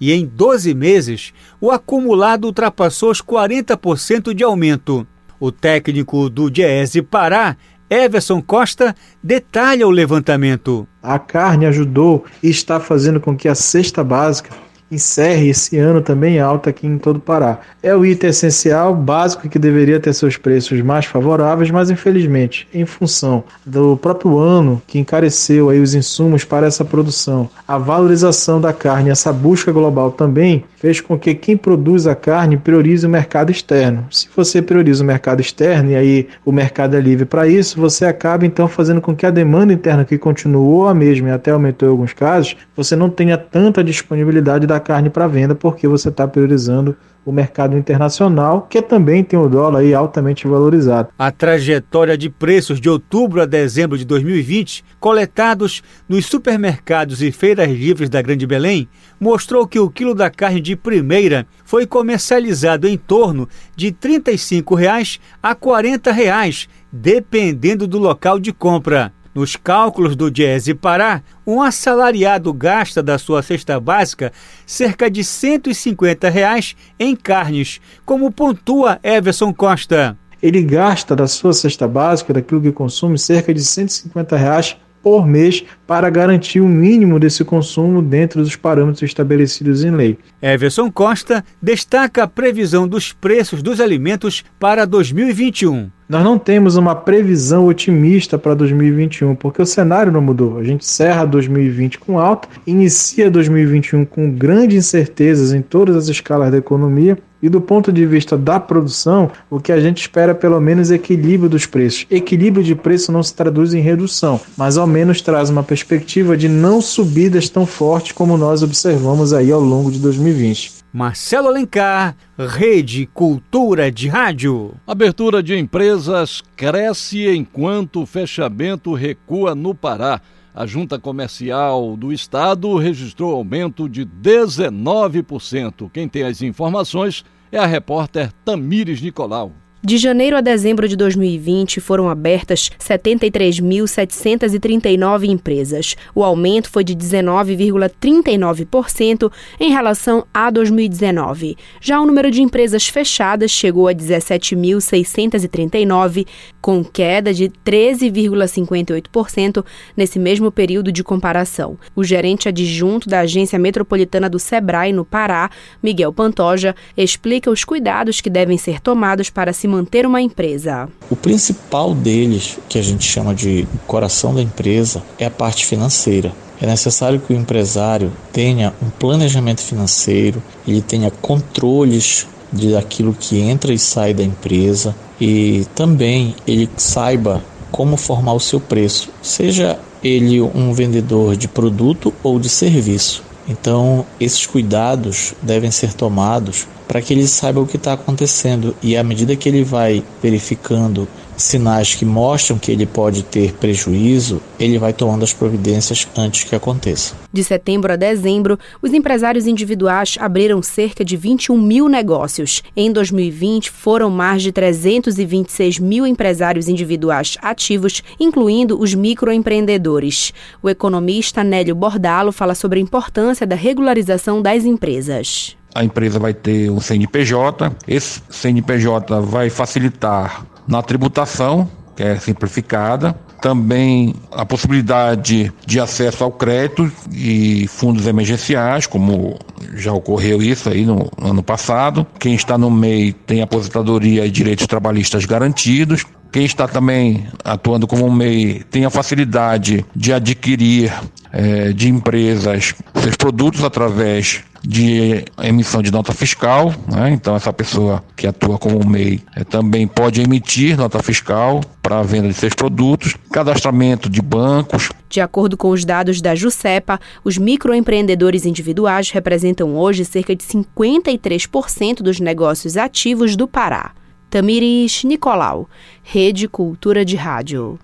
E em 12 meses, o acumulado ultrapassou os 40% de aumento. O técnico do Diese Pará, Everson Costa, detalha o levantamento. A carne ajudou e está fazendo com que a cesta básica encerre esse ano também alta aqui em todo o Pará. É o item essencial, básico, que deveria ter seus preços mais favoráveis, mas infelizmente, em função do próprio ano que encareceu aí os insumos para essa produção, a valorização da carne, essa busca global também fez com que quem produz a carne priorize o mercado externo. Se você prioriza o mercado externo e aí o mercado é livre para isso, você acaba então fazendo com que a demanda interna que continuou a mesma e até aumentou em alguns casos, você não tenha tanta disponibilidade da carne para venda porque você está priorizando o mercado internacional, que também tem o dólar aí altamente valorizado. A trajetória de preços de outubro a dezembro de 2020, coletados nos supermercados e feiras livres da Grande Belém, mostrou que o quilo da carne de primeira foi comercializado em torno de 35 reais a 40 reais, dependendo do local de compra. Nos cálculos do Diese Pará, um assalariado gasta da sua cesta básica cerca de 150 reais em carnes, como pontua Everson Costa. Ele gasta da sua cesta básica, daquilo que consome, cerca de 150 reais por mês para garantir o mínimo desse consumo dentro dos parâmetros estabelecidos em lei. Everson Costa destaca a previsão dos preços dos alimentos para 2021. Nós não temos uma previsão otimista para 2021, porque o cenário não mudou. A gente encerra 2020 com alta, inicia 2021 com grandes incertezas em todas as escalas da economia e do ponto de vista da produção, o que a gente espera é pelo menos equilíbrio dos preços. Equilíbrio de preço não se traduz em redução, mas ao menos traz uma perspectiva de não subidas tão fortes como nós observamos aí ao longo de 2020. Marcelo Alencar, Rede Cultura de Rádio. Abertura de empresas cresce enquanto o fechamento recua no Pará. A junta comercial do estado registrou aumento de 19%. Quem tem as informações é a repórter Tamires Nicolau. De janeiro a dezembro de 2020, foram abertas 73.739 empresas. O aumento foi de 19,39% em relação a 2019. Já o número de empresas fechadas chegou a 17.639, com queda de 13,58% nesse mesmo período de comparação. O gerente adjunto da Agência Metropolitana do Sebrae no Pará, Miguel Pantoja, explica os cuidados que devem ser tomados para se manter uma empresa? O principal deles, que a gente chama de coração da empresa, é a parte financeira. É necessário que o empresário tenha um planejamento financeiro, ele tenha controles de daquilo que entra e sai da empresa e também ele saiba como formar o seu preço, seja ele um vendedor de produto ou de serviço. Então, esses cuidados devem ser tomados para que ele saiba o que está acontecendo e à medida que ele vai verificando sinais que mostram que ele pode ter prejuízo, ele vai tomando as providências antes que aconteça. De setembro a dezembro, os empresários individuais abriram cerca de 21 mil negócios. Em 2020, foram mais de 326 mil empresários individuais ativos, incluindo os microempreendedores. O economista Nélio Bordalo fala sobre a importância da regularização das empresas. A empresa vai ter um CNPJ, esse CNPJ vai facilitar na tributação, que é simplificada, também a possibilidade de acesso ao crédito e fundos emergenciais, como já ocorreu isso aí no ano passado. Quem está no MEI tem aposentadoria e direitos trabalhistas garantidos. Quem está também atuando como MEI tem a facilidade de adquirir é, de empresas seus produtos através de emissão de nota fiscal, né? então essa pessoa que atua como MEI é, também pode emitir nota fiscal para a venda de seus produtos, cadastramento de bancos. De acordo com os dados da Jusepa, os microempreendedores individuais representam hoje cerca de 53% dos negócios ativos do Pará. Tamiris Nicolau, Rede Cultura de Rádio.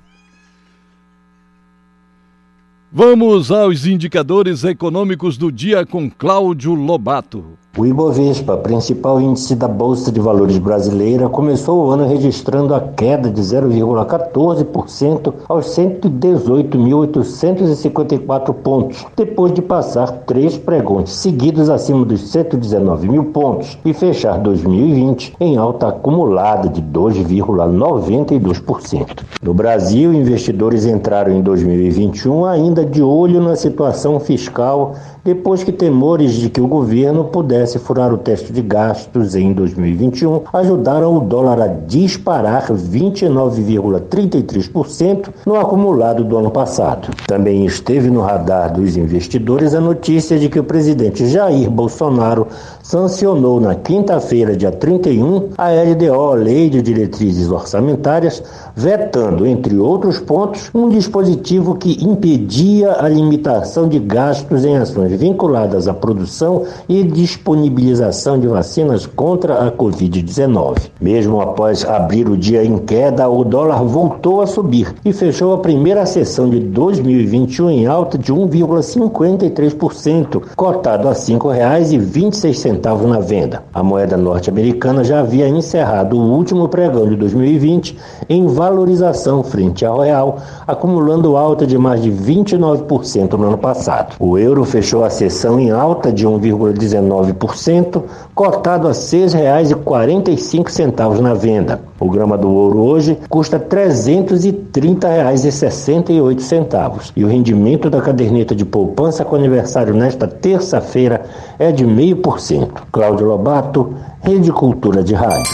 Vamos aos indicadores econômicos do dia com Cláudio Lobato. O Ibovespa, principal índice da Bolsa de Valores brasileira, começou o ano registrando a queda de 0,14% aos 118.854 pontos, depois de passar três pregões seguidos acima dos 119 mil pontos e fechar 2020 em alta acumulada de 2,92%. No Brasil, investidores entraram em 2021 ainda de olho na situação fiscal depois que temores de que o governo pudesse furar o teste de gastos em 2021 ajudaram o dólar a disparar 29,33% no acumulado do ano passado. Também esteve no radar dos investidores a notícia de que o presidente Jair Bolsonaro sancionou na quinta-feira, dia 31, a LDO, Lei de Diretrizes Orçamentárias, vetando, entre outros pontos, um dispositivo que impedia a limitação de gastos em ações vinculadas à produção e disponibilização de vacinas contra a Covid-19. Mesmo após abrir o dia em queda, o dólar voltou a subir e fechou a primeira sessão de 2021 em alta de 1,53%, cotado a R$ 5,26 centavos na venda. A moeda norte-americana já havia encerrado o último pregão de 2020 em valorização frente ao real, acumulando alta de mais de 29% no ano passado. O euro fechou a sessão em alta de 1,19%, cotado a R$ 6,45 na venda. O grama do ouro hoje custa R$ 330,68 e o rendimento da caderneta de poupança com aniversário nesta terça-feira é de 0,5%. Cláudio Lobato, Rede Cultura de Rádio.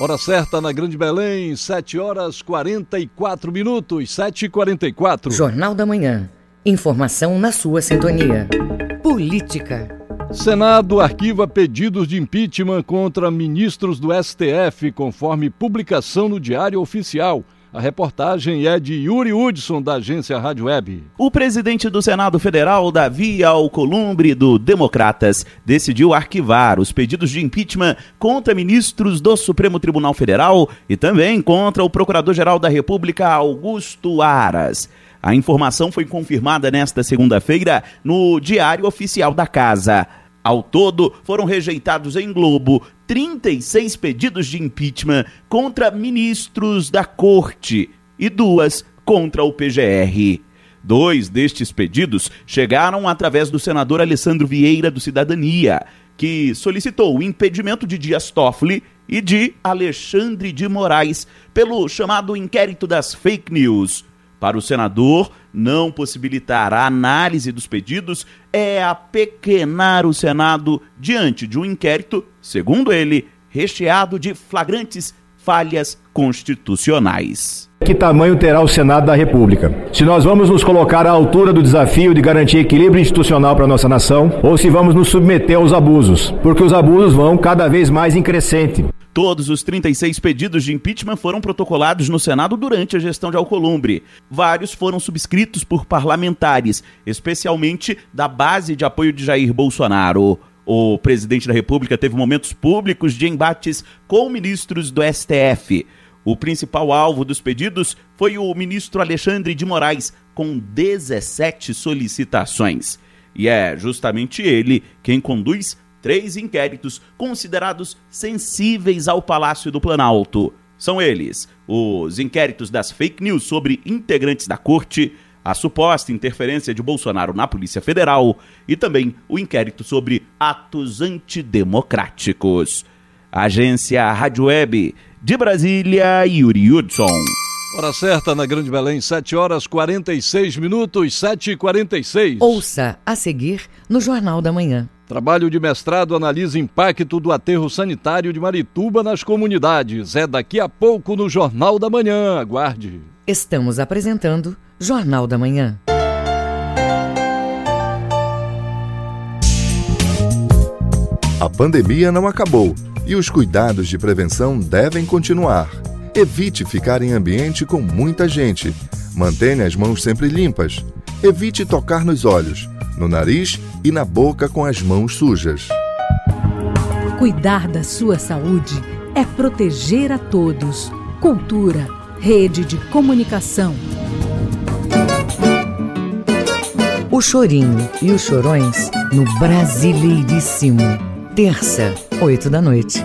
Hora certa na Grande Belém, 7 horas 44 minutos, 7 e 44 Jornal da Manhã. Informação na sua sintonia. Política. Senado arquiva pedidos de impeachment contra ministros do STF, conforme publicação no Diário Oficial. A reportagem é de Yuri Hudson, da agência Rádio Web. O presidente do Senado Federal, Davi Alcolumbre, do Democratas, decidiu arquivar os pedidos de impeachment contra ministros do Supremo Tribunal Federal e também contra o Procurador-Geral da República, Augusto Aras. A informação foi confirmada nesta segunda-feira no Diário Oficial da Casa. Ao todo, foram rejeitados em Globo 36 pedidos de impeachment contra ministros da corte e duas contra o PGR. Dois destes pedidos chegaram através do senador Alessandro Vieira do Cidadania, que solicitou o impedimento de Dias Toffoli e de Alexandre de Moraes pelo chamado inquérito das fake news. Para o senador, não possibilitar a análise dos pedidos é apequenar o Senado diante de um inquérito, segundo ele, recheado de flagrantes falhas constitucionais. Que tamanho terá o Senado da República? Se nós vamos nos colocar à altura do desafio de garantir equilíbrio institucional para a nossa nação, ou se vamos nos submeter aos abusos, porque os abusos vão cada vez mais em crescente. Todos os 36 pedidos de impeachment foram protocolados no Senado durante a gestão de Alcolumbre. Vários foram subscritos por parlamentares, especialmente da base de apoio de Jair Bolsonaro. O presidente da República teve momentos públicos de embates com ministros do STF. O principal alvo dos pedidos foi o ministro Alexandre de Moraes, com 17 solicitações. E é justamente ele quem conduz três inquéritos considerados sensíveis ao Palácio do Planalto. São eles os inquéritos das fake news sobre integrantes da corte, a suposta interferência de Bolsonaro na Polícia Federal e também o inquérito sobre atos antidemocráticos. Agência Rádio Web de Brasília, Yuri Hudson. Hora certa na Grande Belém, 7 horas 46 minutos, 7 e 46 Ouça a seguir no Jornal da Manhã. Trabalho de mestrado analisa impacto do aterro sanitário de Marituba nas comunidades. É daqui a pouco no Jornal da Manhã. Aguarde. Estamos apresentando Jornal da Manhã. A pandemia não acabou e os cuidados de prevenção devem continuar. Evite ficar em ambiente com muita gente. Mantenha as mãos sempre limpas. Evite tocar nos olhos, no nariz e na boca com as mãos sujas. Cuidar da sua saúde é proteger a todos. Cultura, rede de comunicação. O Chorinho e os Chorões no Brasileiríssimo. Terça, oito da noite.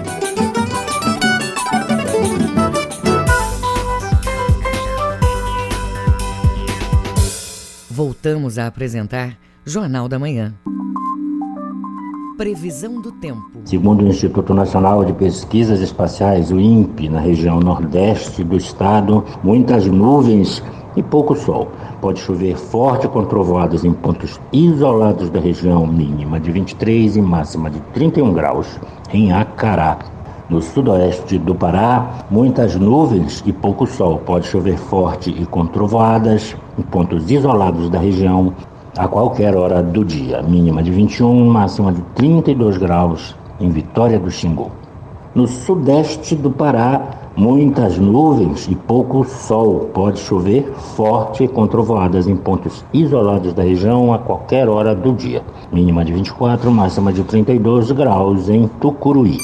Voltamos a apresentar Jornal da Manhã. Previsão do tempo. Segundo o Instituto Nacional de Pesquisas Espaciais, o INPE, na região nordeste do estado, muitas nuvens e pouco sol. Pode chover forte com trovoadas em pontos isolados da região, mínima de 23 e máxima de 31 graus em Acará. No sudoeste do Pará, muitas nuvens e pouco sol. Pode chover forte e com trovoadas em pontos isolados da região a qualquer hora do dia. Mínima de 21, máxima de 32 graus em Vitória do Xingu. No sudeste do Pará, muitas nuvens e pouco sol. Pode chover forte com trovoadas em pontos isolados da região a qualquer hora do dia. Mínima de 24, máxima de 32 graus em Tucuruí.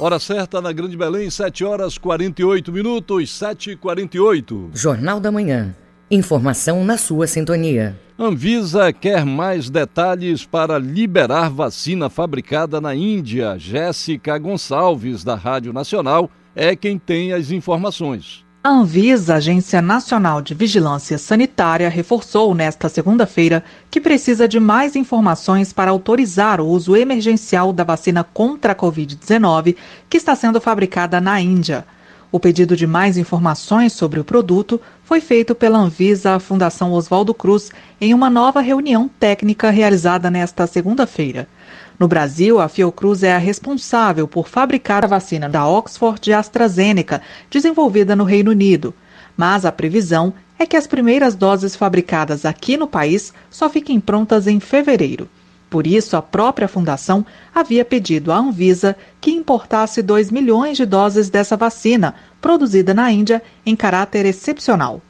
Hora certa na Grande Belém, 7 horas 48 minutos, 7 e 48 Jornal da Manhã. Informação na sua sintonia. Anvisa quer mais detalhes para liberar vacina fabricada na Índia. Jéssica Gonçalves, da Rádio Nacional, é quem tem as informações. A Anvisa, Agência Nacional de Vigilância Sanitária, reforçou nesta segunda-feira que precisa de mais informações para autorizar o uso emergencial da vacina contra a Covid-19 que está sendo fabricada na Índia. O pedido de mais informações sobre o produto foi feito pela Anvisa à Fundação Oswaldo Cruz em uma nova reunião técnica realizada nesta segunda-feira. No Brasil, a Fiocruz é a responsável por fabricar a vacina da Oxford e AstraZeneca, desenvolvida no Reino Unido. Mas a previsão é que as primeiras doses fabricadas aqui no país só fiquem prontas em fevereiro. Por isso, a própria fundação havia pedido à Anvisa que importasse 2 milhões de doses dessa vacina, produzida na Índia em caráter excepcional.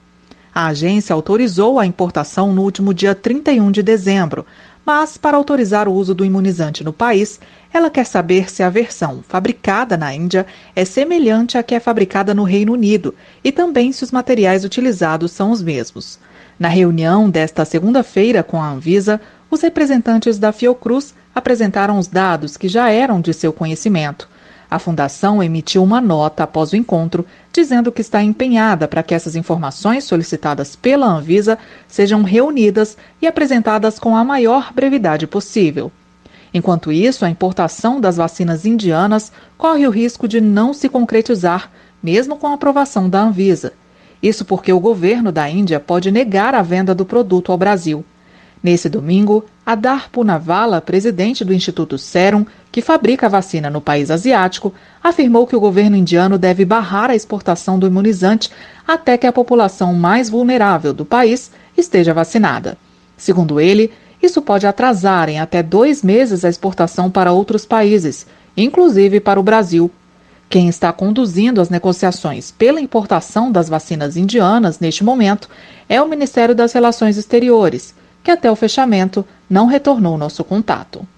A agência autorizou a importação no último dia 31 de dezembro, mas para autorizar o uso do imunizante no país, ela quer saber se a versão fabricada na Índia é semelhante à que é fabricada no Reino Unido e também se os materiais utilizados são os mesmos. Na reunião desta segunda-feira com a Anvisa, os representantes da Fiocruz apresentaram os dados que já eram de seu conhecimento. A fundação emitiu uma nota após o encontro, dizendo que está empenhada para que essas informações solicitadas pela Anvisa sejam reunidas e apresentadas com a maior brevidade possível. Enquanto isso, a importação das vacinas indianas corre o risco de não se concretizar, mesmo com a aprovação da Anvisa. Isso porque o governo da Índia pode negar a venda do produto ao Brasil. Nesse domingo, Adar Punavala, presidente do Instituto Serum, que fabrica a vacina no país asiático, afirmou que o governo indiano deve barrar a exportação do imunizante até que a população mais vulnerável do país esteja vacinada. Segundo ele, isso pode atrasar em até dois meses a exportação para outros países, inclusive para o Brasil. Quem está conduzindo as negociações pela importação das vacinas indianas neste momento é o Ministério das Relações Exteriores que até o fechamento não retornou nosso contato.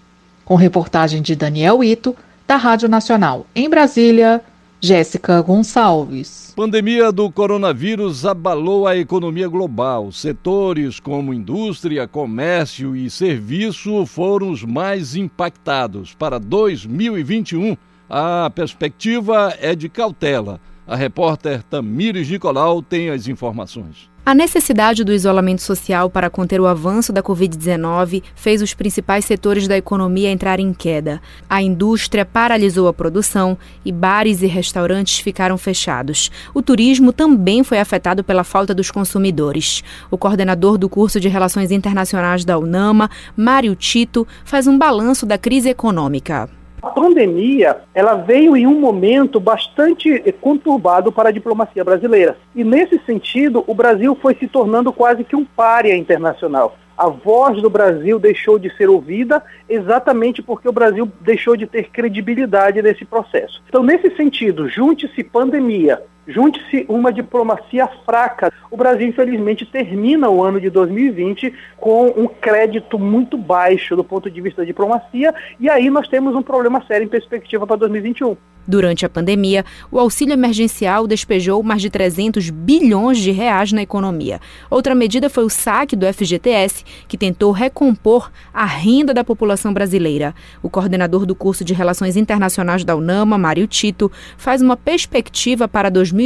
Com reportagem de Daniel Ito, da Rádio Nacional em Brasília, Jéssica Gonçalves. Pandemia do coronavírus abalou a economia global. Setores como indústria, comércio e serviço foram os mais impactados. Para 2021, a perspectiva é de cautela. A repórter Tamires Nicolau tem as informações. A necessidade do isolamento social para conter o avanço da Covid-19 fez os principais setores da economia entrarem em queda. A indústria paralisou a produção e bares e restaurantes ficaram fechados. O turismo também foi afetado pela falta dos consumidores. O coordenador do curso de Relações Internacionais da UNAMA, Mário Tito, faz um balanço da crise econômica. A pandemia, ela veio em um momento bastante conturbado para a diplomacia brasileira. E nesse sentido, o Brasil foi se tornando quase que um párea internacional. A voz do Brasil deixou de ser ouvida exatamente porque o Brasil deixou de ter credibilidade nesse processo. Então, nesse sentido, junte-se pandemia, junte-se uma diplomacia fraca. O Brasil, infelizmente, termina o ano de 2020 com um crédito muito baixo do ponto de vista da diplomacia, e aí nós temos um problema sério em perspectiva para 2021. Durante a pandemia, o auxílio emergencial despejou mais de 300 bilhões de reais na economia. Outra medida foi o saque do FGTS, que tentou recompor a renda da população brasileira. O coordenador do curso de Relações Internacionais da UNAMA, Mário Tito, faz uma perspectiva para 2021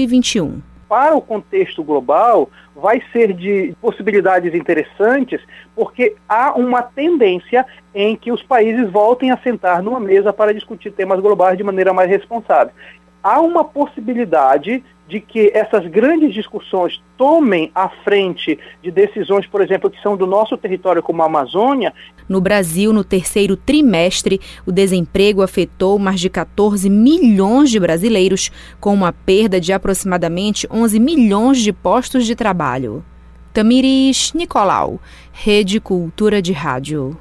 para o contexto global, vai ser de possibilidades interessantes, porque há uma tendência em que os países voltem a sentar numa mesa para discutir temas globais de maneira mais responsável. Há uma possibilidade de que essas grandes discussões tomem a frente de decisões, por exemplo, que são do nosso território, como a Amazônia. No Brasil, no terceiro trimestre, o desemprego afetou mais de 14 milhões de brasileiros, com uma perda de aproximadamente 11 milhões de postos de trabalho. Tamiris Nicolau, Rede Cultura de Rádio.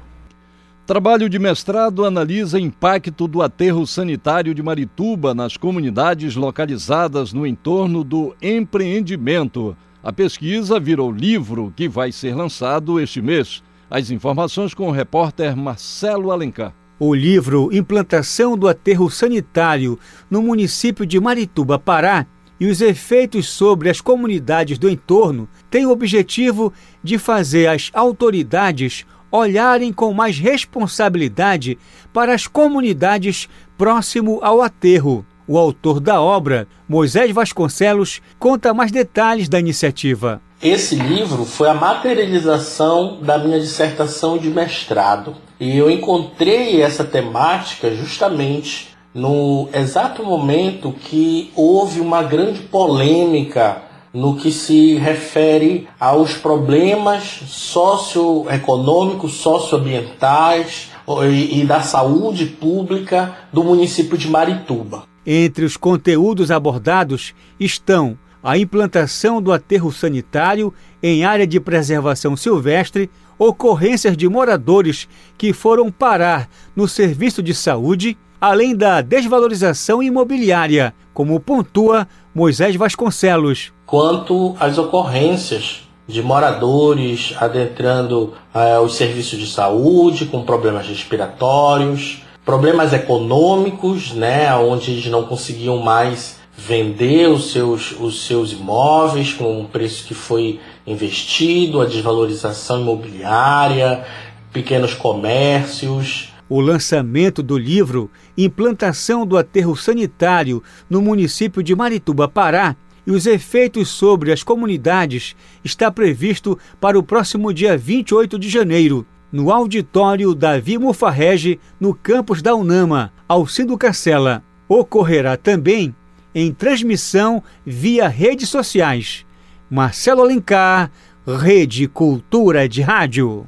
Trabalho de mestrado analisa impacto do aterro sanitário de Marituba nas comunidades localizadas no entorno do empreendimento. A pesquisa virou livro que vai ser lançado este mês. As informações com o repórter Marcelo Alencar. O livro Implantação do Aterro Sanitário no município de Marituba, Pará, e os efeitos sobre as comunidades do entorno tem o objetivo de fazer as autoridades olharem com mais responsabilidade para as comunidades próximo ao aterro. O autor da obra, Moisés Vasconcelos, conta mais detalhes da iniciativa. Esse livro foi a materialização da minha dissertação de mestrado. E eu encontrei essa temática justamente no exato momento que houve uma grande polêmica no que se refere aos problemas socioeconômicos, socioambientais, e, e da saúde pública do município de Marituba. Entre os conteúdos abordados estão a implantação do aterro sanitário em área de preservação silvestre, ocorrências de moradores que foram parar no serviço de saúde, além da desvalorização imobiliária, como pontua Moisés Vasconcelos. Quanto às ocorrências de moradores adentrando eh, os serviços de saúde com problemas respiratórios, problemas econômicos, né, onde eles não conseguiam mais vender os seus, os seus imóveis com o preço que foi investido, a desvalorização imobiliária, pequenos comércios. O lançamento do livro Implantação do Aterro Sanitário no município de Marituba, Pará, e os efeitos sobre as comunidades está previsto para o próximo dia 28 de janeiro, no auditório Davi Mufarrege, no campus da Unama, Alcindo Cacela. Ocorrerá também em transmissão via redes sociais. Marcelo Alencar, Rede Cultura de Rádio.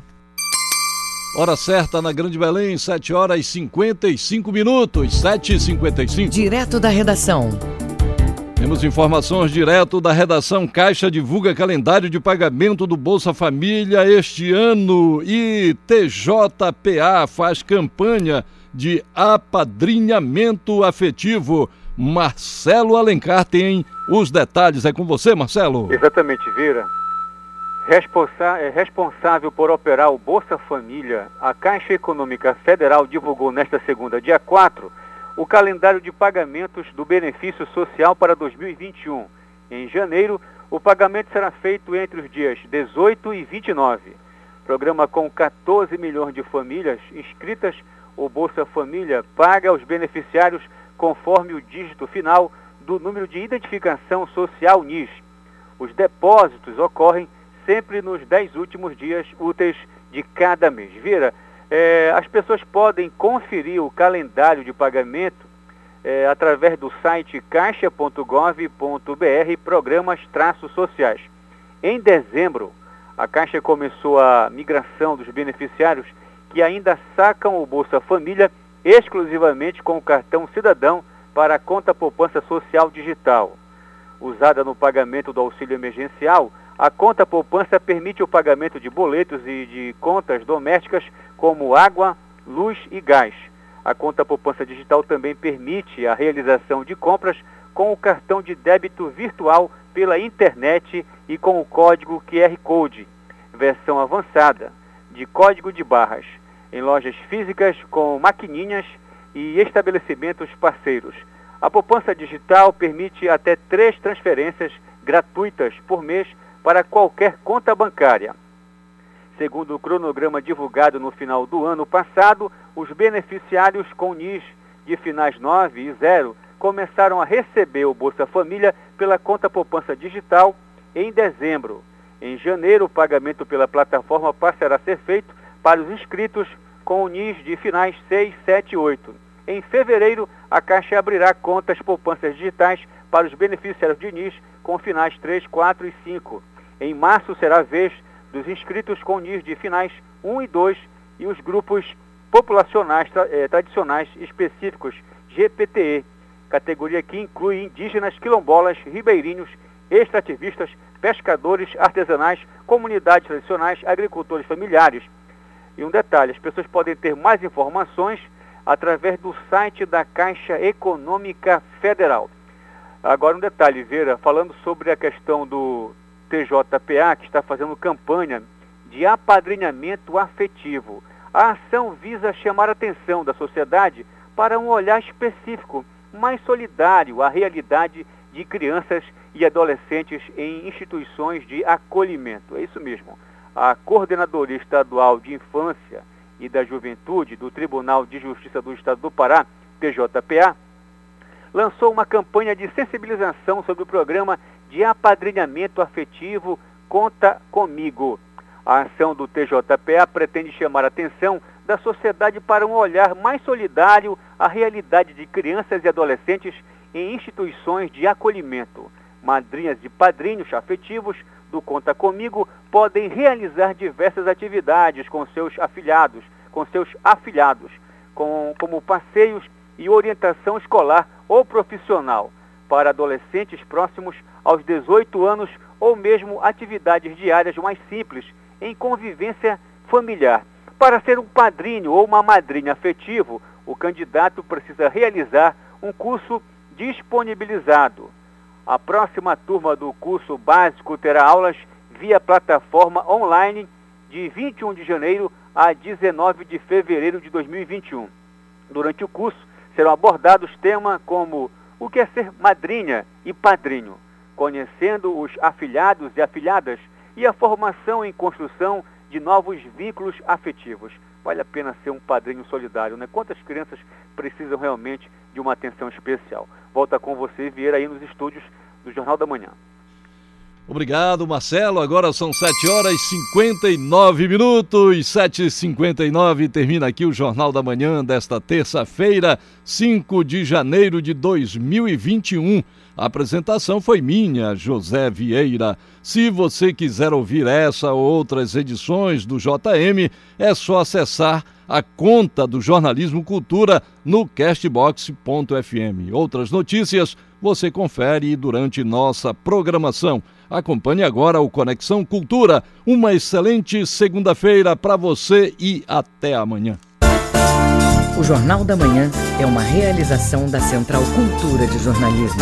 Hora certa na Grande Belém, 7 horas e 55 minutos, 7 e 55 Direto da redação. Temos informações direto da redação Caixa divulga calendário de pagamento do Bolsa Família este ano e TJPA faz campanha de apadrinhamento afetivo. Marcelo Alencar tem os detalhes. É com você, Marcelo. Exatamente, Vira. Responsa é responsável por operar o Bolsa Família, a Caixa Econômica Federal divulgou nesta segunda, dia 4, o calendário de pagamentos do benefício social para 2021. Em janeiro, o pagamento será feito entre os dias 18 e 29. Programa com 14 milhões de famílias inscritas, o Bolsa Família paga aos beneficiários conforme o dígito final do número de identificação social NIS. Os depósitos ocorrem sempre nos 10 últimos dias úteis de cada mês. Vira, é, as pessoas podem conferir o calendário de pagamento é, através do site caixa.gov.br programas traços sociais. Em dezembro, a Caixa começou a migração dos beneficiários que ainda sacam o Bolsa Família exclusivamente com o cartão cidadão para a conta poupança social digital. Usada no pagamento do auxílio emergencial, a conta poupança permite o pagamento de boletos e de contas domésticas como água, luz e gás. A conta poupança digital também permite a realização de compras com o cartão de débito virtual pela internet e com o código QR Code, versão avançada, de código de barras, em lojas físicas com maquininhas e estabelecimentos parceiros. A poupança digital permite até três transferências gratuitas por mês para qualquer conta bancária. Segundo o cronograma divulgado no final do ano passado, os beneficiários com NIS de finais 9 e 0 começaram a receber o Bolsa Família pela conta poupança digital em dezembro. Em janeiro, o pagamento pela plataforma passará a ser feito para os inscritos com o NIS de finais 6, 7 e 8. Em fevereiro, a Caixa abrirá contas poupanças digitais para os beneficiários de NIS com finais 3, 4 e 5. Em março será a vez dos inscritos com NIS de finais 1 e 2 e os grupos populacionais eh, tradicionais específicos GPTE, categoria que inclui indígenas, quilombolas, ribeirinhos, extrativistas, pescadores artesanais, comunidades tradicionais, agricultores familiares. E um detalhe, as pessoas podem ter mais informações através do site da Caixa Econômica Federal. Agora um detalhe, Vera, falando sobre a questão do TJPA, que está fazendo campanha de apadrinhamento afetivo. A ação visa chamar a atenção da sociedade para um olhar específico, mais solidário à realidade de crianças e adolescentes em instituições de acolhimento. É isso mesmo. A Coordenadoria Estadual de Infância e da Juventude do Tribunal de Justiça do Estado do Pará, TJPA, lançou uma campanha de sensibilização sobre o programa de apadrinhamento afetivo Conta Comigo. A ação do TJPA pretende chamar a atenção da sociedade para um olhar mais solidário à realidade de crianças e adolescentes em instituições de acolhimento. Madrinhas e padrinhos afetivos do Conta Comigo podem realizar diversas atividades com seus afilhados, com seus afiliados, com, como passeios e orientação escolar ou profissional para adolescentes próximos aos 18 anos ou mesmo atividades diárias mais simples em convivência familiar. Para ser um padrinho ou uma madrinha afetivo, o candidato precisa realizar um curso disponibilizado. A próxima turma do curso básico terá aulas via plataforma online de 21 de janeiro a 19 de fevereiro de 2021. Durante o curso, serão abordados temas como o que é ser madrinha e padrinho, conhecendo os afilhados e afilhadas e a formação em construção de novos vínculos afetivos. Vale a pena ser um padrinho solidário, né? Quantas crianças precisam realmente de uma atenção especial? Volta com você, Vieira, aí nos estúdios do Jornal da Manhã. Obrigado, Marcelo. Agora são 7 horas e 59 minutos. 7h59 termina aqui o Jornal da Manhã desta terça-feira, 5 de janeiro de 2021. A apresentação foi minha, José Vieira. Se você quiser ouvir essa ou outras edições do JM, é só acessar a conta do Jornalismo Cultura no castbox.fm. Outras notícias você confere durante nossa programação. Acompanhe agora o Conexão Cultura. Uma excelente segunda-feira para você e até amanhã. O Jornal da Manhã é uma realização da Central Cultura de Jornalismo.